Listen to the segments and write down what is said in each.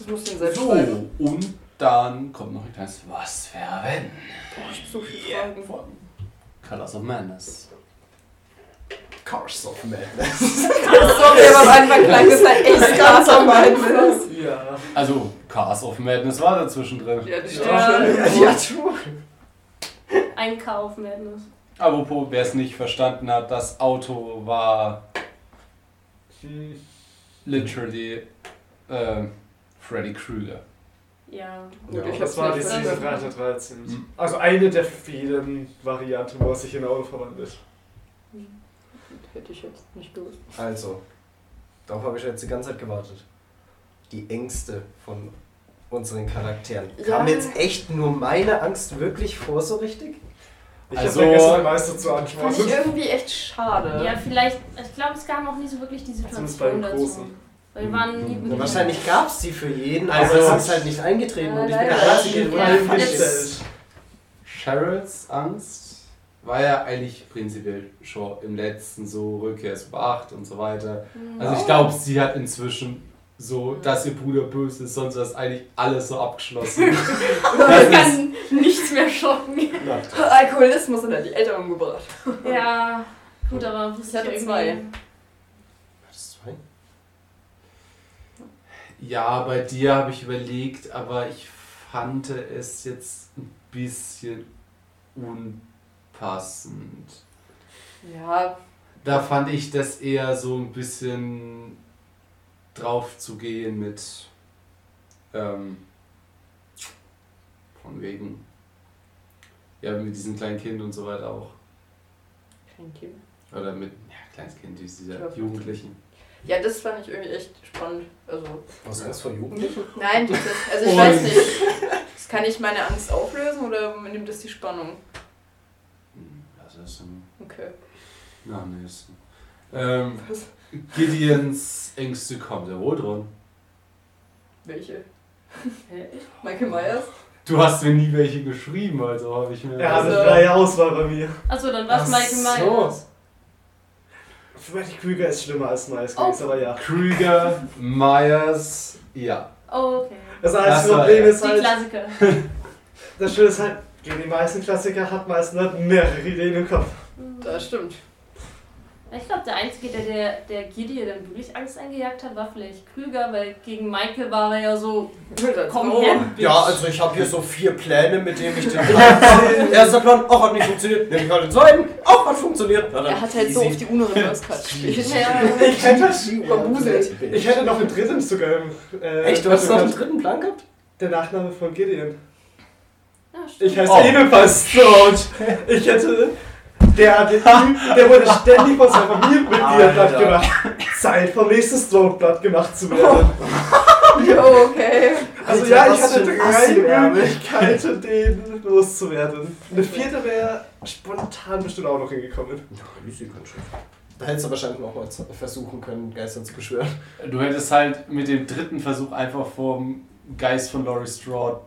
Das muss den selbst So, schreiben. und dann kommt noch ein kleines Was wäre wenn? Boah, ich hab so viele Yeah. Fragen. Von Colors of Madness. Cars of Madness. Aber am Anfang klang das halt echt ganz am Madness. ja. Also, Cars of Madness war dazwischen drin. Ja, das Ja. stimmt Ja, true. Ein Kauf Madness. Apropos, wer es nicht verstanden hat, das Auto war literally äh, Freddy Krueger. Ja. Gut, Ja. ich Das war die verstanden. 313. Hm. Also eine der vielen Varianten, wo er sich in Auto verwandelt. Hätte ich jetzt nicht gewusst. Also, darauf habe ich jetzt die ganze Zeit gewartet. Die Ängste von unseren Charakteren. Ja. Kam jetzt echt nur meine Angst wirklich vor so richtig? Ich Also- habe den Meister zu Fand ich antworten. irgendwie echt schade. Ja, vielleicht, ich glaube, es kam auch nie so wirklich die Zumindest Situation beim dazu. Weil wir waren nie Ja, wahrscheinlich gab es die für jeden, Also- aber es ist halt nicht eingetreten Ja, und ich bin der. Einzige, wo Ja, Eingestellt. Cheryls Angst war ja eigentlich prinzipiell schon im letzten so Rückkehr zu acht und so weiter. Mhm. Also ich glaube, sie hat inzwischen so, dass ihr Bruder böse ist, sonst ist eigentlich alles so abgeschlossen. Das kann nichts mehr schocken. Alkoholismus und hat die Eltern umgebracht. Ja, gut, aber Ich hatte zwei. Hattest du zwei? Ja, bei dir habe ich überlegt, aber ich fand es jetzt ein bisschen unpassend. Ja, Da fand ich das eher so ein bisschen drauf zu gehen mit ähm, von wegen ja mit diesem kleinen Kind und so weiter auch kein Kind. oder mit ja kleines Kind dieser Ja. Jugendlichen Ja, das fand ich irgendwie echt spannend. Also, Was Angst vor Jugendlichen? nein, das, also ich Und- weiß nicht. Das kann ich meine Angst auflösen oder nimmt das die Spannung? Das ist ein Okay. na nächsten ähm, Gideons Ängste kommt ja wohl dran Welche? Hä? Michael Myers? du hast mir nie welche geschrieben also habe ich mir Er hatte Also- freie Auswahl bei mir. Achso, dann war es Michael so. Myers. Freddy Krüger ist schlimmer als Miles Oh. aber ja. Krüger Myers ja Oh, okay. Das Das einzige war Problem ist Die halt, Klassiker. das Schöne ist halt, gegen die meisten Klassiker hat meistens halt mehrere Ideen im Kopf. Das stimmt. Ich glaube, der Einzige, der, der, der Gideon dann wirklich Angst eingejagt hat, war vielleicht Krüger, weil gegen Michael war er ja so, komm her. Ja, also ich habe hier so vier Pläne, mit denen ich den Plan Erster Plan, auch hat nicht funktioniert. Nehme ich halt den zweiten, auch hat funktioniert. Na, Er hat halt so easy. auf die Uno gespielt. Ja. Ich hätte, Verbuselt. ich hätte noch einen dritten sogar. Äh, Echt, du hast noch einen dritten Plan gehabt? Der Nachname von Gideon. Ja, stimmt. Ich heiße Oh. ebenfalls Stroud. Ich hätte. Der, der, Typ, der wurde ständig von seiner Familie mit mir Alter. platt gemacht. Zeit vom nächsten Stroud platt gemacht zu werden. Jo, okay. Also Alter, ja, ich hatte drei. Möglichkeiten, den loszuwerden. Eine vierte wäre spontan bestimmt auch noch hingekommen. Ja, easy kann schon. Da hättest du wahrscheinlich auch mal versuchen können, Geister zu beschwören. Du hättest halt mit dem dritten Versuch einfach vom Geist von Laurie Strode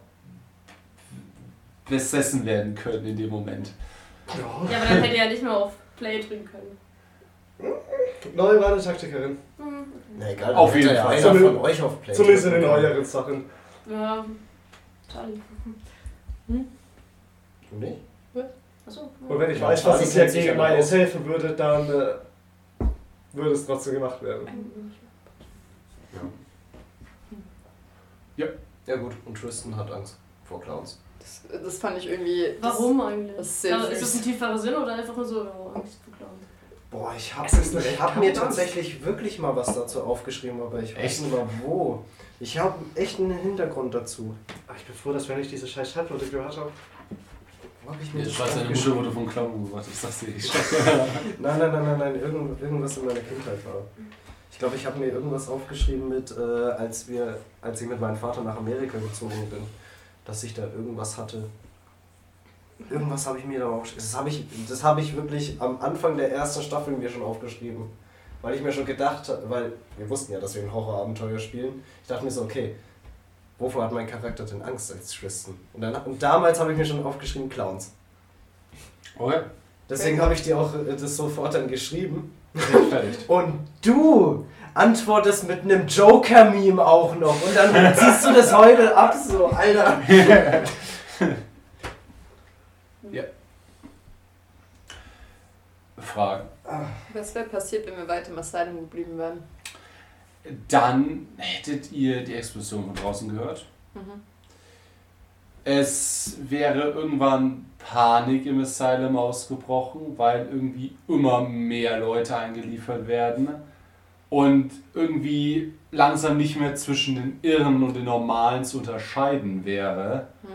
besessen werden können in dem Moment. Ja, aber dann hätte er ja nicht mehr auf Play drücken können. Neue war eine Taktikerin. Hm, Na egal, Auf jeden ja Fall. einer Zumindest- von euch auf Play. Zumindest in den neueren Sachen. Ja, Charlie. Du nicht? Achso. Und wenn ich Ja, weiß, was es ja gegen meines helfen würde, dann äh, würde es trotzdem gemacht werden. Ja gut, und Tristan hat Angst vor Clowns. Das, das fand ich irgendwie. Das, Warum eigentlich? das ist sehr Also, ist das ein tieferer Sinn oder einfach nur so oh, Angst Clowns? Boah, ich habe ich hab mir tatsächlich wirklich mal was dazu aufgeschrieben, aber ich weiß Echt? nicht mal wo. Ich habe echt einen Hintergrund dazu. Ach, ich bin froh, dass wir nicht diese scheiß Schallplatte gehört haben. Wo hab ich mir Jetzt das weiß deine Mutter wurde von Clown umgebracht, ich sag's dir. Ich Nein, nein, nein, nein, nein, irgend, irgendwas in meiner Kindheit war. Ich glaube, ich habe mir irgendwas aufgeschrieben mit, äh, als wir, als ich mit meinem Vater nach Amerika gezogen bin, dass ich da irgendwas hatte. Irgendwas habe ich mir da aufgeschrieben. Das habe ich, das habe ich wirklich am Anfang der ersten Staffel mir schon aufgeschrieben. Weil ich mir schon gedacht habe, weil wir wussten ja, dass wir ein Horrorabenteuer spielen. Ich dachte mir so, okay, wovor hat mein Charakter denn Angst als Tristan? Und, dann, und damals habe ich mir schon aufgeschrieben Clowns. Okay. Deswegen habe ich dir auch äh, das sofort dann geschrieben. Und du antwortest mit einem Joker-Meme auch noch. Und dann ziehst du das heute ab, so, Alter. Fragen. Was wäre passiert, wenn wir weiter im Asylum geblieben wären? Dann hättet ihr die Explosion von draußen gehört. Mhm. Es wäre irgendwann Panik im Asylum ausgebrochen, weil irgendwie immer mehr Leute eingeliefert werden und irgendwie langsam nicht mehr zwischen den Irren und den Normalen zu unterscheiden wäre. Mhm.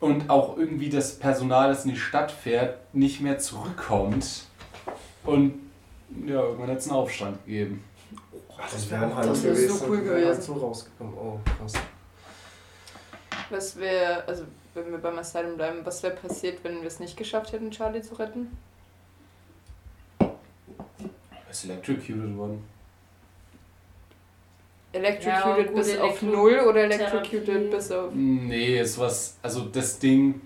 Und auch irgendwie das Personal, das in die Stadt fährt, nicht mehr zurückkommt. Und ja, irgendwann hat es einen Aufstand gegeben. Das wäre wäre das so cool gewesen. So rausgekommen. Oh, krass. Was wäre, also wenn wir beim Asylum bleiben, was wäre passiert, wenn wir es nicht geschafft hätten, Charlie zu retten? Er ist electrocuted worden. Electrocuted Ja, bis auf null oder Therapie. electrocuted bis auf. Nee, ist was. Also das Ding,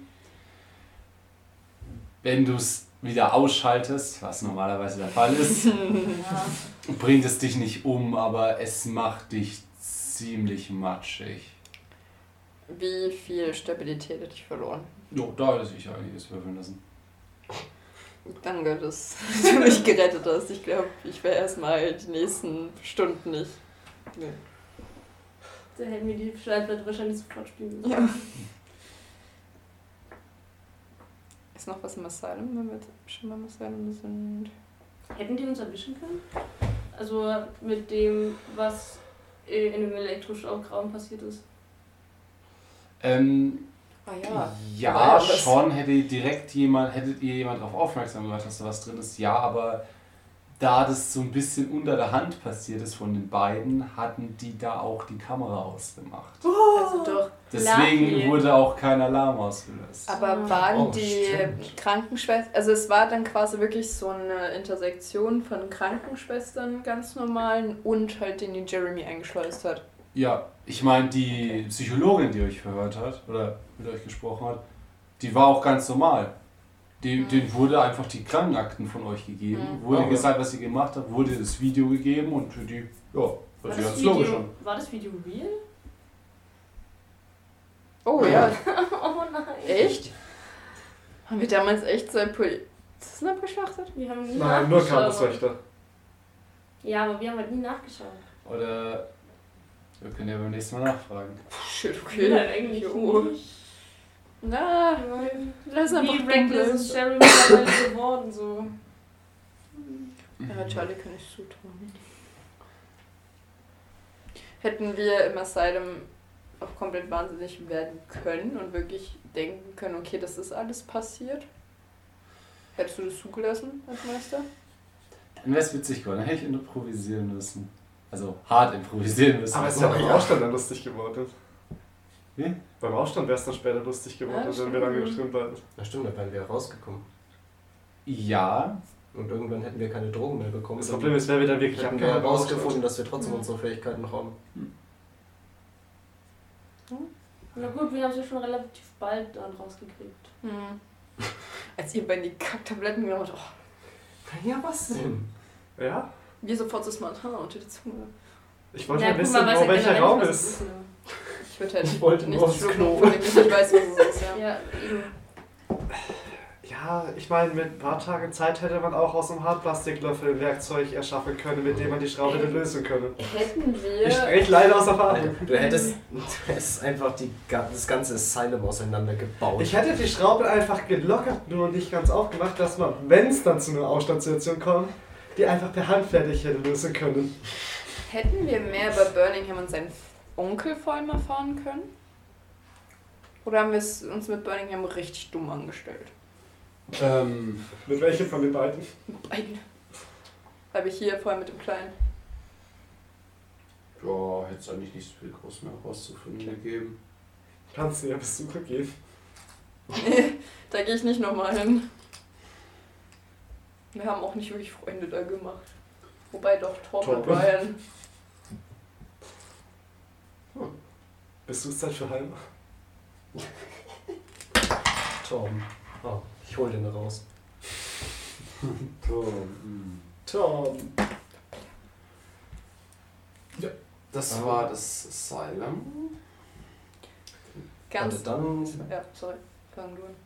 wenn du es wieder ausschaltest, was normalerweise der Fall ist, Ja. bringt es dich nicht um, aber es macht dich ziemlich matschig. Wie viel Stabilität hätte ich verloren? Jo, da hätte ich einiges würfeln lassen. Danke, dass du mich gerettet hast. Ich glaube, ich wäre erstmal die nächsten Stunden nicht. Nee. Da hätten wir die Schallplatte wahrscheinlich sofort spielen müssen. Ja. Ist noch was im Asylum, wenn wir jetzt schon beim Asylum sind? Hätten die uns erwischen können? Also mit dem, was in dem Elektroschockraum passiert ist. Ähm, Ah ja. ja, schon hätte direkt jemand, hättet ihr jemand darauf aufmerksam gemacht, dass da was drin ist. Ja, aber da das so ein bisschen unter der Hand passiert ist von den beiden, hatten die da auch die Kamera ausgemacht. Also doch. Deswegen Lucky. wurde auch kein Alarm ausgelöst. Aber waren Oh, die stimmt. Krankenschwestern, also es war dann quasi wirklich so eine Intersektion von Krankenschwestern ganz normalen und halt den, die Jeremy eingeschleust hat. Ja, ich meine, die Psychologin, die euch verhört hat oder mit euch gesprochen hat, die war auch ganz normal. Die, Mhm. Denen wurde einfach die Krankenakten von euch gegeben, Mhm. wurde Okay. gesagt, was sie gemacht hat, wurde das Video gegeben und für die, ja, War hört sich das, ganz logisch Video, an. war das Video real? Oh ja, Oh nein. echt? Haben wir damals echt so ein Polizisten abgeschlachtet? Wir haben nie Nein, nur. Campuswächter. Ja, aber wir haben halt nie nachgeschaut. Oder wir können ja beim nächsten Mal nachfragen. Shit, Okay. okay. eigentlich Jo. nicht. Na, Nein. lass einfach Wie reckless ist Sherry mittlerweile geworden, so. Ja, Charlie kann ich zutrauen. Hätten wir im Asylum auch komplett wahnsinnig werden können und wirklich denken können, okay, das ist alles passiert? Hättest du das zugelassen als Meister? Dann wäre es witzig geworden, dann hätte ich improvisieren müssen. Also hart improvisieren müssen. Aber es ist ja beim Aufstand dann lustig geworden. Wie? Beim Aufstand wäre es dann später lustig geworden, Ja, wenn wir lange stimmt. drin bleiben. Na stimmt, dann wären wir rausgekommen. Ja, Und irgendwann hätten wir keine Drogen mehr bekommen. Das Problem ist, wer wir dann wirklich hätten wir herausgefunden, dass wir trotzdem Mhm. unsere Fähigkeiten noch haben. Na gut, wir haben es ja schon relativ bald dann rausgekriegt. Hm. Als ihr bei die Kacktabletten genommen habt, oh, Ja, was denn? Ja? Wir sofort das Mantra unter die Zunge. Ich wollte Ja, ja wissen, wo welcher Raum ist. es ne? Ich würde halt Ich wollte nicht nur aufs Klo. ich nicht weiß, was es ist. Ja. Ja, ich meine, mit ein paar Tagen Zeit hätte man auch aus einem Hartplastiklöffel ein Werkzeug erschaffen können, mit dem man die Schraube hätte lösen können. Hätten wir. Ich spreche leider aus Erfahrung. Du hättest, du hättest einfach die, das ganze Asylum auseinandergebaut. Ich hätte die Schraube einfach gelockert, nur nicht ganz aufgemacht, dass man, wenn es dann zu einer Ausstandssituation kommt, die einfach per Hand fertig hätte lösen können. Hätten wir mehr über Birmingham und seinen Onkel vor allem erfahren können? Oder haben wir es uns mit Birmingham richtig dumm angestellt? ähm, Mit welchem von den beiden? Beiden. Habe ich hier vor allem mit dem Kleinen. ja, hätte es eigentlich nicht so viel groß mehr rauszufinden gegeben. Kannst du ja Besucher geben. da gehe ich nicht nochmal hin. Wir haben auch nicht wirklich Freunde da gemacht. Wobei doch Tom und Torben. Brian. Besuchszeit für Heim. Torben. Oh, ich hol den raus. Tom. hm. Tom. Das war das Asylum. Ganz. Warte, dann. Ja, sorry. Fang du an.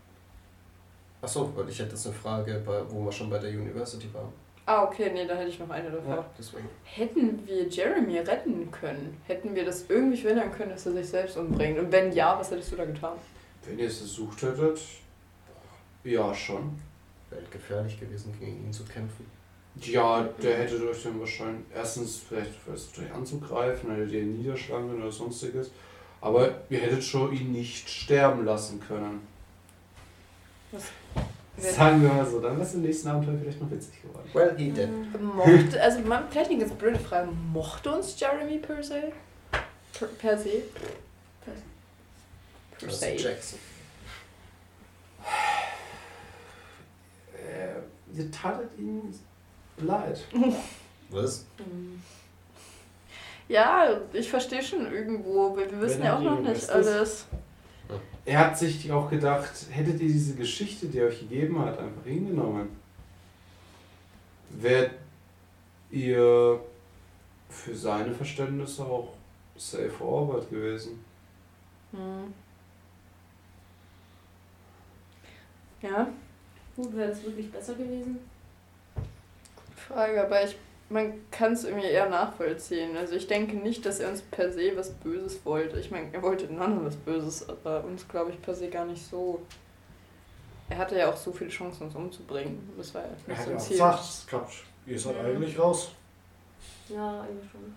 Achso, weil ich hätte jetzt eine Frage, bei, wo wir schon bei der University waren. Ah, okay, nee, da hätte ich noch eine davor. Ja, deswegen. Hätten wir Jeremy retten können? Hätten wir das irgendwie verhindern können, dass er sich selbst umbringt? Und wenn ja, was hättest du da getan? Wenn ihr es versucht hättet, ja schon. Wäre gefährlich gewesen, gegen ihn zu kämpfen. Ja, der hätte euch dann wahrscheinlich erstens vielleicht versucht euch anzugreifen, ihr ihn niederschlagen können oder sonstiges. Aber ihr hättet schon ihn nicht sterben lassen können. Sagen wir mal so, dann wäre es im nächsten Abenteuer vielleicht noch witzig geworden. Well, he did. Mochte, also man, vielleicht eine ganz blöde Frage. Mochte uns Jeremy per se? Per, per se? Per, per se. Jackson. Äh, ihr tatet ihm leid. Was? Ja, ich verstehe schon irgendwo, aber wir wissen Wenn ja auch noch nicht ist, alles. Er hat sich auch gedacht, hättet ihr diese Geschichte, die er euch gegeben hat, einfach hingenommen, wärt ihr für seine Verständnisse auch safe Orbit gewesen. Hm. Ja, Gut, wäre das wirklich besser gewesen? Frage, aber ich, man kann es irgendwie eher nachvollziehen. Also ich denke nicht, dass er uns per se was Böses wollte. Ich meine, er wollte Nonne was Böses, aber uns glaube ich per se gar nicht so. Er hatte ja auch so viele Chancen, uns umzubringen. Das war ja Er nicht hat so ja ein auch Ziel. gesagt, es klappt. Ihr seid Ja. eigentlich raus. Ja, eigentlich schon.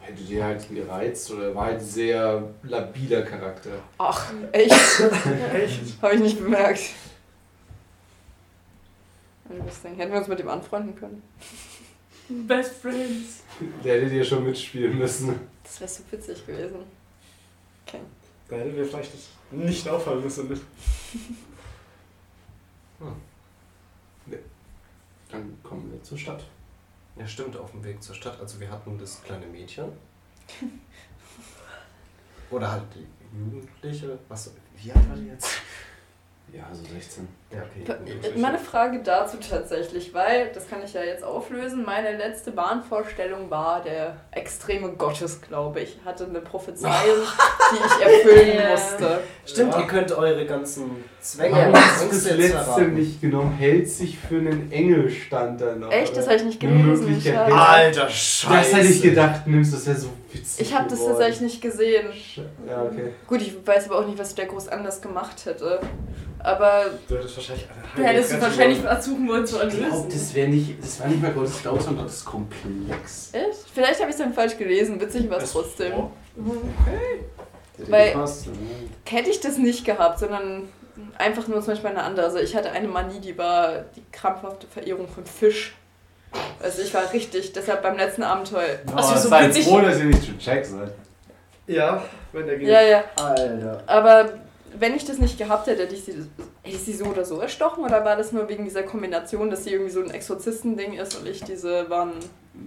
Hättet ihr halt gereizt oder war halt sehr labiler Charakter. Ach, echt? Echt? Habe ich nicht bemerkt. Interesting. Hätten wir uns mit ihm anfreunden können? Best Friends. Der hättet ihr schon mitspielen müssen. Das wäre so witzig gewesen. Okay. Da hätten wir vielleicht nicht auffallen müssen. Dann kommen wir zur Stadt. Ja, stimmt, auf dem Weg zur Stadt. Also wir hatten das kleine Mädchen. Oder halt die Jugendliche. Was? Wie alt war die jetzt? Ja, so 16. Ja, okay. Jugendliche. Meine Frage dazu tatsächlich, weil, das kann ich ja jetzt auflösen, meine letzte Bahnvorstellung war der extreme Gottes, glaube ich. Hatte eine Prophezeiung, die ich erfüllen Ja. musste. Stimmt, Ja. ihr könnt eure ganzen Zwänge Ja, und hast das Ängste letzte nicht genommen, hält sich für einen Engel stand da noch. Echt? Das habe ich nicht gelesen. Schade. hält- Alter, scheiße. Das hätte ich gedacht, nimmst das wäre so witzig. Ich habe das tatsächlich nicht gesehen. Ja, okay. Gut, ich weiß aber auch nicht, was der groß anders gemacht hätte. Aber Du hättest wahrscheinlich Du hättest du wahrscheinlich versuchen wollen zu Ich glaube, erlösen. das wäre nicht, das war nicht mal Gottes Glaub, sondern Gottes Komplex. echt? Vielleicht habe ich es dann falsch gelesen. Witzig war es trotzdem. Oh. Hätte Weil- gepasst, ne? Hätte ich das nicht gehabt, sondern einfach nur zum Beispiel eine andere. Also ich hatte eine Manie, die war die krampfhafte Verehrung von Fisch. Also ich war richtig, deshalb beim letzten Abenteuer. Also so seid witzig- froh, dass ihr nicht schon Jack seid. Ja, wenn der geht. Ja, ja. Alter. Aber wenn ich das nicht gehabt hätte, hätte ich sie, hätte ich sie so oder so erstochen oder war das nur wegen dieser Kombination, dass sie irgendwie so ein Exorzistending ist und ich diese waren.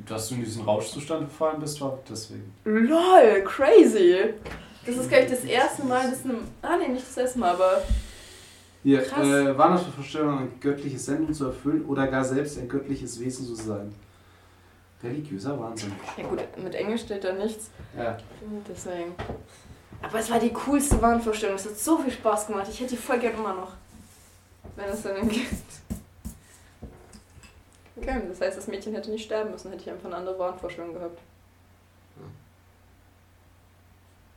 Dass du in diesen Rauschzustand gefallen bist, war deswegen. LOL, crazy! Das ist gleich das erste Mal, dass einem. Ah nee, nicht das erste Mal, aber. Hier, Krass. äh, war das für Vorstellung, eine göttliche Sendung zu erfüllen oder gar selbst ein göttliches Wesen zu sein? Religiöser Wahnsinn. Ja gut, mit Englisch steht da nichts. Ja. Deswegen. Aber es war die coolste Wahnvorstellung. Es hat so viel Spaß gemacht. Ich hätte die voll gern immer noch. Wenn es dann gibt. Okay, das heißt, das Mädchen hätte nicht sterben müssen, hätte ich einfach eine andere Wahnvorstellung gehabt.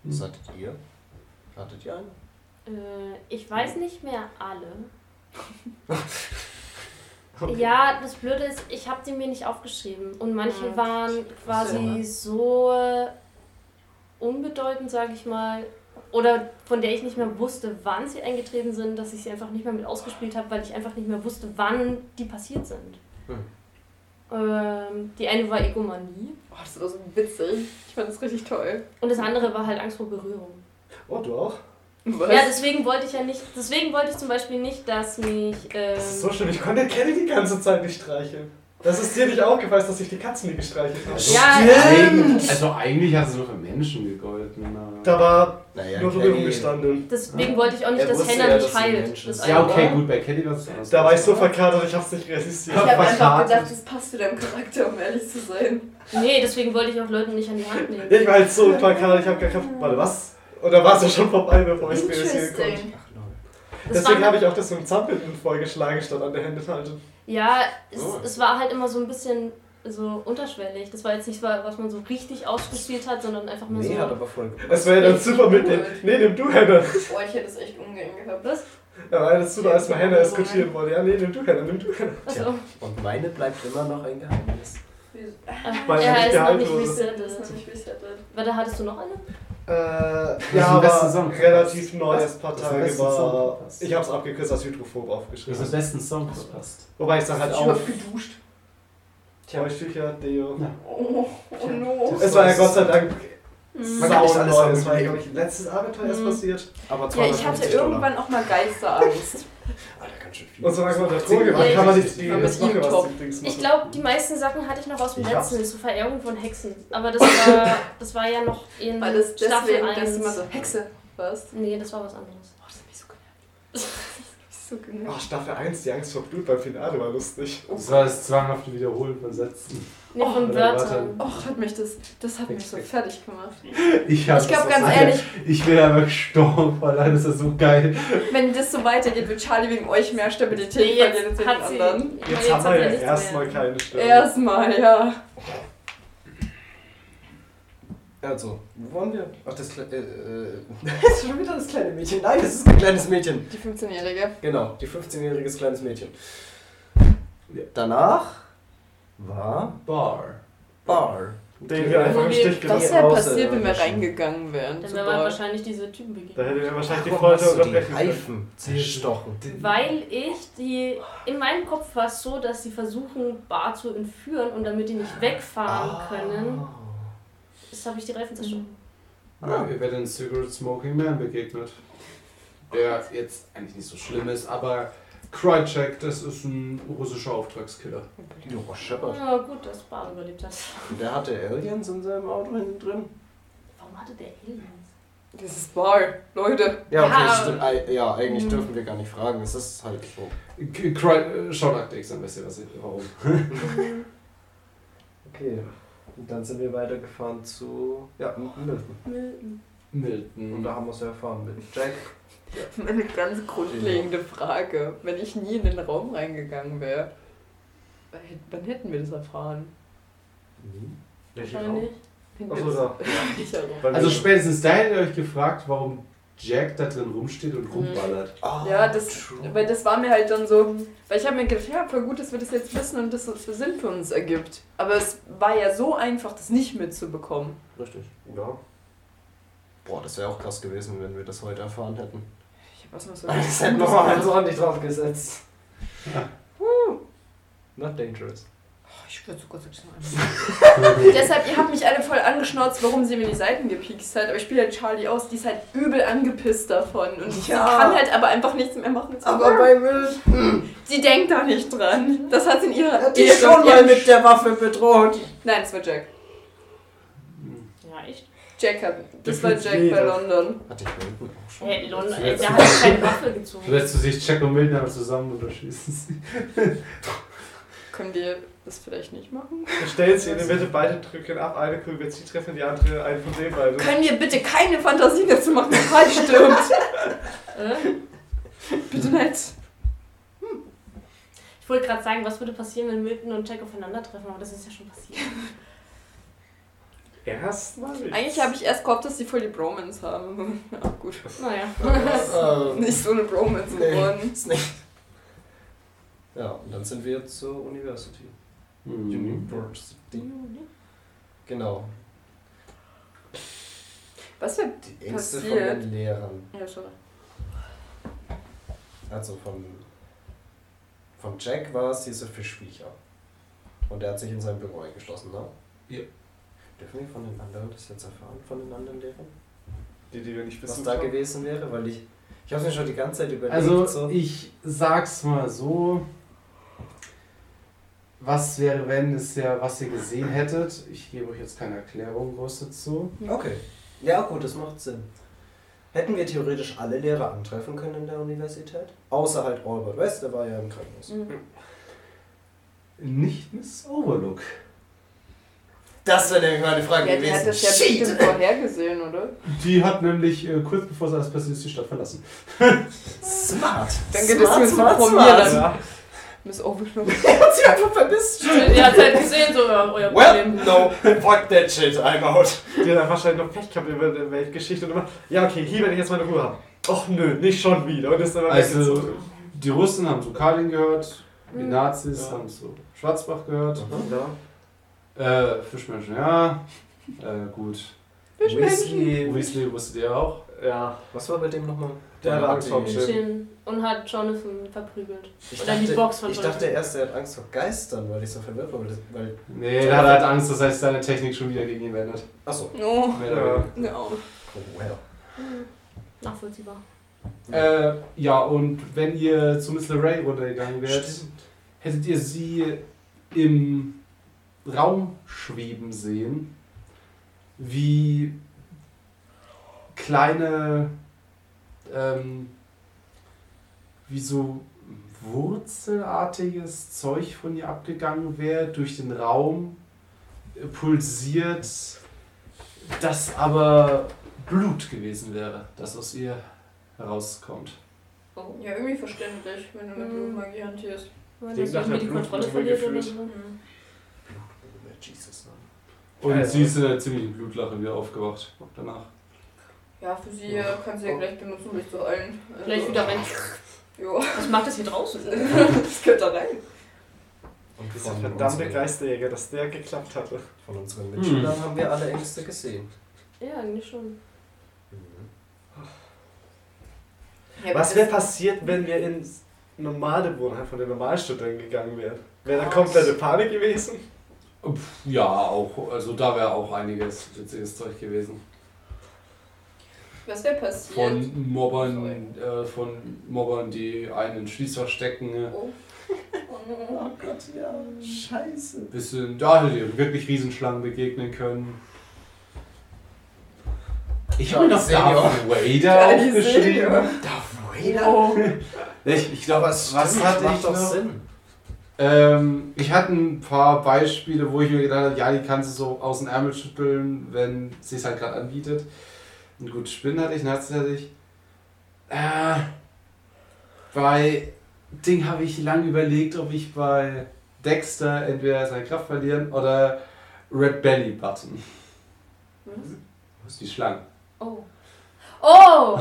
Was hattet ihr? Hattet ihr eine? Äh, ich weiß nicht mehr alle. Ja, das Blöde ist, ich habe die mir nicht aufgeschrieben. Und manche Mhm. waren quasi Ja. so unbedeutend, sage ich mal. Oder von der ich nicht mehr wusste, wann sie eingetreten sind, dass ich sie einfach nicht mehr mit ausgespielt habe, weil ich einfach nicht mehr wusste, wann die passiert sind. Hm. Ähm, die eine war Egomanie Oh, das war so witzig. Ich fand das richtig toll. und das andere war halt Angst vor Berührung. Oh, du auch? Was? Ja, deswegen wollte ich ja nicht, deswegen wollte ich zum Beispiel nicht, dass mich. Ähm, Das ist so schlimm. Ich konnte Kenny die ganze Zeit nicht streicheln. Das ist dir nicht aufgefallen, dass ich die Katzen nie gestreichelt habe. Ja, Eigentlich, also eigentlich hast du nur für Menschen gegolten. Da war Naja, nur Berührung gestanden. deswegen wollte ich auch nicht, Er dass Hannah ja, nicht heilt. Das. Ja, okay, gut, bei Kelly war es anders. Da war ich so verkatert, ich hab's nicht resisiert. Ich habe einfach verkatert. gedacht, das passt zu deinem Charakter, um ehrlich zu sein. Nee, deswegen wollte ich auch Leuten nicht an die Hand nehmen. Ich war halt so verkatert, ich hab gar keinen. Warte, was? Und da war es ja schon vorbei, bevor ich es realisieren konnte. Interesting. Ach, lol. Das Deswegen habe ich auch das mit dem Zahnbinden vorgeschlagen, statt an der Hände halten. Ja, es, Oh. es war halt immer so ein bisschen so unterschwellig. Das war jetzt nicht, was man so richtig ausgespielt hat, sondern einfach nur Nee, so. hat aber voll gepasst. Es wäre ja dann super mit dem. Nee, nimm du Hannah. Boah, ich hätte es echt ungern gehabt. Was? Ja, weil das super, als mal Hannah diskutieren wollte. Ja, nee, nimm du Hannah, nimm du Hannah. Achso. Und meine bleibt immer noch ein Geheimnis. Weil er ist wurde. Das noch nicht resettet. Warte, hattest du noch eine? Äh, ist ja, aber Song. relativ neu, Was? erst ein paar Das ist am Tage besten Song war. Ich hab's abgekürzt als Hydrophob aufgeschrieben. hast den besten Song verpasst. Wobei ich sag halt Ich auch. hab geduscht. Feuchttücher, Deo. Oh, oh no. Es war ja Gott sei Dank Mhm. Man kann nicht sau alles neu. haben Es im war ja, glaube ich, letztes Abenteuer erst Mhm. passiert. Aber Ja, ich 250 hatte irgendwann auch mal Geisterangst. Ganz schön viel. Und solange man war, Ja, kann man ich- nicht die das machen, was Dings Ich glaube, die meisten Sachen hatte ich noch aus dem Ich letzten, so Verehrung von Hexen. Aber das war, das war ja noch in Weil es Staffel deswegen, 1. dass du mal so Hexe warst. Nee, das war was anderes. Oh, das hat mich so genervt. Das so genervt. Oh, Staffel 1, die Angst vor Blut beim Finale war lustig. Das war das zwanghafte Wiederholen von Nee, von oder Wörtern. Oh, hat mich das, das hat mich so fertig gemacht. Ich, hab Ich glaube das- ganz Alter, ehrlich, Ich bin aber gestorben, das ist so geil. wenn das so weitergeht, wird Charlie wegen euch mehr Stabilität Nee, verlieren jetzt als hat den sie, anderen. ja, Jetzt, haben wir ja erstmal keine Stelle. Erstmal, ja. Also, wo waren wir? Ach, das kleine. Äh, äh, das ist schon wieder das kleine Mädchen. Nein, das ist ein kleines Mädchen. Die 15-Jährige. Genau, die 15-jähriges kleines Mädchen. Danach war Bar. Bar. Den wir einfach im Stich wir- Was gelassen wäre passiert, wenn wir reingegangen wären? Dann wären wir wahrscheinlich diese Typen begegnet. Da hätte wir wahrscheinlich die Folter du die. Reifen zerstochen. Weil ich die. In meinem Kopf war es so, dass sie versuchen, Bar zu entführen und damit die nicht wegfahren können, das habe ich die Reifen zerstochen. Ja, ihr werdet den Cigarette Smoking Man begegnet. Der jetzt eigentlich nicht so schlimm ist, aber Krychek, das ist ein russischer Auftragskiller. Oh, Shepard. Ja, gut, dass Bar überlebt hat. Der hatte Aliens in seinem Auto hinten drin. Warum hatte der Aliens? Das ist Bar, Leute. Ja, okay, Ja. stimmt. Ei- Ja, eigentlich Mhm. dürfen wir gar nicht fragen. Es ist halt so. Cry, äh, schaut Akte X, dann wisst ihr, was ich, warum. Okay. Und dann sind wir weitergefahren zu. Ja, Milton. Und Milton. da haben wir es ja erfahren mit Jack. Eine ganz grundlegende Frage. Wenn ich nie in den Raum reingegangen wäre, wann hätten wir das erfahren? Wahrscheinlich. Achso, da. Sicher rum. Weil Also spätestens da hättet ihr euch gefragt, warum Jack da drin rumsteht und rumballert. Ah, Ja, das, true. weil das war mir halt dann so, weil ich habe mir gedacht, ja, voll gut, dass wir das jetzt wissen und dass das für Sinn für uns ergibt. Aber es war ja so einfach, das nicht mitzubekommen. Richtig. Ja. Boah, das wäre auch krass gewesen, wenn wir das heute erfahren hätten. Ich hab was noch so. Das hätten wir mal so ordentlich draufgesetzt. Not dangerous. Oh, ich spüre sogar so Deshalb, ihr habt mich alle voll angeschnauzt, warum sie mir die Seiten gepiekst hat. Aber ich spiele halt Charlie aus, die ist halt übel angepisst davon. Und sie Ja. kann halt aber einfach nichts mehr machen. Aber bei Milton sie denkt da nicht dran. Das hat sie in ihrer hat die schon mal mit der Waffe bedroht. Nein, es war Jack. Jack hat. Das Der war Jack jeder. bei London. Hatte ich Milton auch schon. Hey, Lon, Das ey, der hat keine Waffe gezogen. Vielleicht zu sich Jack und Milton aber zusammen oder schießen sie. Können wir das vielleicht nicht machen? Wir stellen sie in die Mitte, beide drücken ab, eine Kugel wird sie treffen, die andere einen von den beiden. Können wir bitte keine Fantasie dazu machen, wenn Karl stirbt? Äh? bitte nicht. Ich wollte gerade sagen, was würde passieren, wenn Milton und Jack aufeinandertreffen, aber das ist ja schon passiert. Erstmal. Eigentlich habe ich erst gehofft, dass sie voll die Bromance haben. Ja, gut. Naja. Ähm, Nicht so eine Bromance Nee. geworden. ist nicht. Ja, und dann sind wir zur University. Mhm. University. Genau. Was für. Die engste von Passiert. den Lehrern. Ja, schon. Also von, von Jack war es diese Fischviecher. Und der hat sich in sein Büro eingeschlossen, ne? Ja. Dürfen wir von den anderen das jetzt erfahren, von den anderen Lehrern? Die, die wir nicht Was wissen. da gewesen wäre? Weil ich. Ich habe mir schon die ganze Zeit überlegt. Also so, ich sag's mal so. was wäre, wenn, ist ja, was ihr gesehen hättet. Ich gebe euch jetzt keine Erklärung groß dazu. Okay. Ja, gut, das macht Sinn. Hätten wir theoretisch alle Lehrer antreffen können in der Universität? Außer halt Albert West, der war ja im Krankenhaus. Mhm. Nicht Miss Overlook. Das wäre nämlich meine Frage Ja, die hat das ja bestimmt vorhergesehen, oder? Die hat nämlich äh, kurz bevor sie als Pessimist die Stadt verlassen. Smart. Dann geht es mir so von mir dann. Ja. Miss Overlook. Er hat sie einfach vermisst. Ihr habt halt gesehen, so ja, euer Well, Problem. no, fuck that shit, I'm out. Die hat wahrscheinlich noch Pech gehabt über die Weltgeschichte und immer, ja okay, hier werde ich jetzt meine Ruhe haben. Och nö, nicht schon wieder. Und ist dann Also, weggezogen. die Russen haben zu Kalin gehört, die Mhm. Nazis Ja. haben zu Schwarzbach gehört. Ja. Äh, Fischmenschen, ja. Äh, gut. Weasley. Weasley wusstet ihr auch. ja. Was war bei dem nochmal? Der hatte Angst vor dem Schiff. Chin und hat Jonathan verprügelt. Ich Oder die Box von ich Jonathan. dachte erst, er hat Angst vor Geistern, weil ich so verwirrt war. weil Nee, der hat halt Angst, dass heißt, seine Technik schon wieder gegen ihn wendet. achso. Oh, Ja. ja. Oh, well. Mhm. Nachvollziehbar. Äh, ja, und wenn ihr zu Miss LeRae runtergegangen wärt, Stimmt. hättet ihr sie im Raum schweben sehen, wie kleine, ähm, wie so wurzelartiges Zeug von ihr abgegangen wäre, durch den Raum pulsiert, das aber Blut gewesen wäre, das aus ihr herauskommt. Oh. ja, irgendwie verständlich, wenn du mit Mhm. Blutmagie hantierst. Weil das irgendwie die Kontrolle verliert oder so. Mhm. Jesus. Und Ja, sie ja. ist in einer ziemlichen Blutlache wieder aufgewacht danach. Ja, für sie äh, kannst du ja gleich benutzen, um dich zu heilen. Also, Gleich wieder rein. Jo, Was macht das hier draußen? das gehört da rein. Und Dieser verdammte Geisterjäger, dass der geklappt hatte. von unseren Mitschülern Hm. haben wir alle Ängste gesehen. Ja, eigentlich schon. Ja, Was wäre passiert, wenn wir ins normale Wohnheim von den Normalstudenten gegangen wären? Wäre da komplette Panik gewesen? Ja, auch. Also da wäre auch einiges witziges Zeug gewesen. Was wäre passiert? Von Mobbern, äh, von Mobbern, die einen in Schließfach stecken, Oh. Oh Gott, ja. Scheiße. bis hin, da hättet ihr wirklich Riesenschlangen begegnen können. Ich habe noch. Darth Vader aufgeschrieben. Darth Oh. Ich, ich glaube, was, was hatte macht ich doch noch? Sinn. Ähm, ich hatte ein paar Beispiele, wo ich mir gedacht habe, ja, die kannst du so aus dem Ärmel schütteln, wenn sie es halt gerade anbietet. Ein gut Spinnen hatte ich, Nazi hatte ich. Äh, bei Ding habe ich lange überlegt, ob ich bei Dexter entweder seine Kraft verlieren oder Red Belly Button. Was? Die Schlange. Oh. Oh!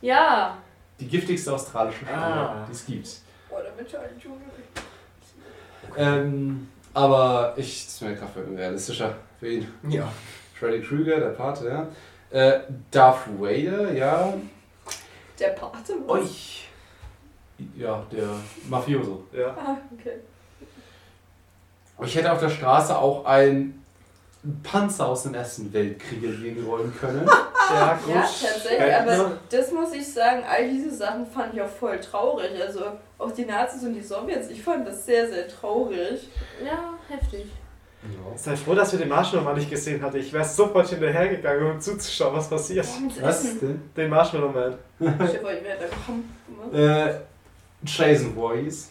Ja! Die giftigste australische Schlange, Ah. die es gibt. Boah, da wird Charlie Junior. Ähm, aber ich, das ist meine Kraft realistischer für ihn. Ja. Freddy Krueger, der Pate, ja. Äh, Darth Vader, ja. Der Pate? Euch. Ja, der Mafioso. Ja. Ah, okay. Ich hätte auf der Straße auch einen Panzer aus dem Ersten Weltkrieg entgegenrollen können. Ja, gut. Ja, tatsächlich, aber ja. das muss ich sagen, all diese Sachen fand ich auch voll traurig. Also auch die Nazis und die Sowjets, ich fand das sehr, sehr traurig. Ja, heftig. Sei froh, dass wir den Marshmallow mal nicht gesehen hatten. Ich wäre sofort hinterhergegangen, um zuzuschauen, was passiert. Was denn? Den Marshmallow Man. Ich hab euch wer da gekommen. ne? Äh, Jason Boys.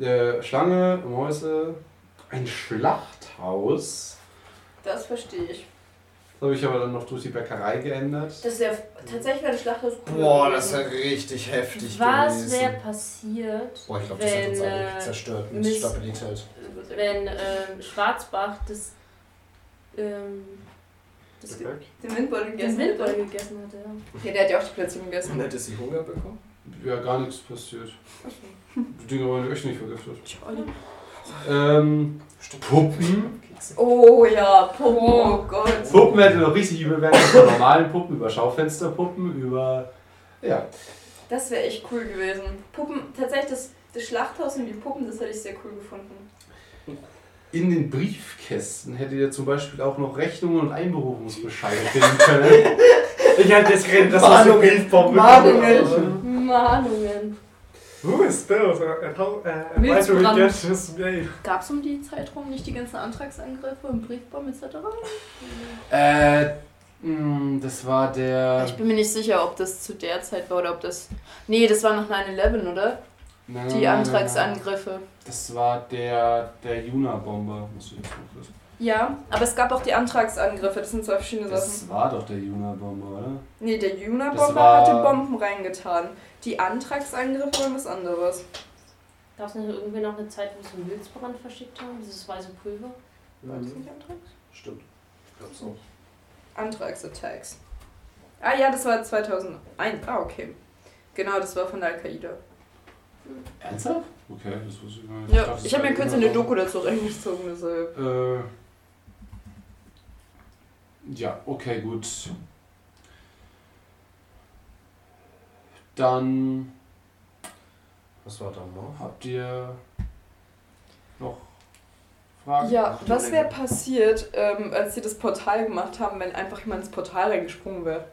Äh, Schlange, Mäuse. Ein Schlachthaus. Das verstehe ich. Das habe ich aber dann noch durch die Bäckerei geändert. Das ist ja tatsächlich ein Schlachthaus Boah, das gewesen. wäre richtig heftig Was gewesen. wäre passiert, Boah, ich glaube, das hat uns wenn, alle äh, zerstört mit Miss- Stabilität. wenn ähm, Schwarzbach das, ähm, das Den Windbeutel den gegessen Windball hätte. gegessen hat. Ja. Ja, der hat ja auch die Plätzchen gegessen. Und hätte sie Hunger bekommen? Ja, gar nichts passiert. Die Dinger waren echt nicht vergiftet. Ähm, Puppen. Oh ja, Puppen, oh Gott. Puppen hätte noch richtig übel werden. Von normalen Puppen, über Schaufensterpuppen, über. Ja. Das wäre echt cool gewesen. Puppen, tatsächlich das, das Schlachthaus und die Puppen, das hätte ich sehr cool gefunden. In den Briefkästen hättet ihr zum Beispiel auch noch Rechnungen und Einberufungsbescheide finden können. Ich hätte jetzt geredet, das so Mahnungen. Briefbomben Mahnungen. Mahnungen. Who is Bill? And how, uh, and why do we get his mail? Gab es um die Zeit rum nicht die ganzen Antragsangriffe und Briefbomben etc.? Äh, mh, das war der. Ich bin mir nicht sicher, ob das zu der Zeit war oder ob das. Nee, das war nach 9-11, oder? Nein, Die nein, nein, nein. Antragsangriffe. Das war der, der Juna-Bomber, musst du jetzt wissen. Ja, aber es gab auch die Antragsangriffe, das sind zwei verschiedene Sachen. Das war doch der Juna-Bomber, oder? Nee, der Das Juna-Bomber war- hat die Bomben reingetan. Die Antragsangriffe waren was anderes. Gab es nicht irgendwie noch eine Zeit, wo sie einen Milzbrand verschickt haben? Dieses weiße Pulver? War das nicht Antrags? Stimmt. Gab's auch. Antragsattacks. Ah ja, das war 2001. Ah, okay. Genau, das war von Al-Qaida. Ernsthaft? Okay, das wusste ich gar nicht. Ja, ich das habe mir war kurz eine. Doku dazu reingezogen, deshalb. Äh, ja, okay, gut. Dann Was war dann noch? habt ihr noch Fragen? Ja, was wäre passiert, ähm, als sie das Portal gemacht haben, wenn einfach jemand ins Portal reingesprungen wäre?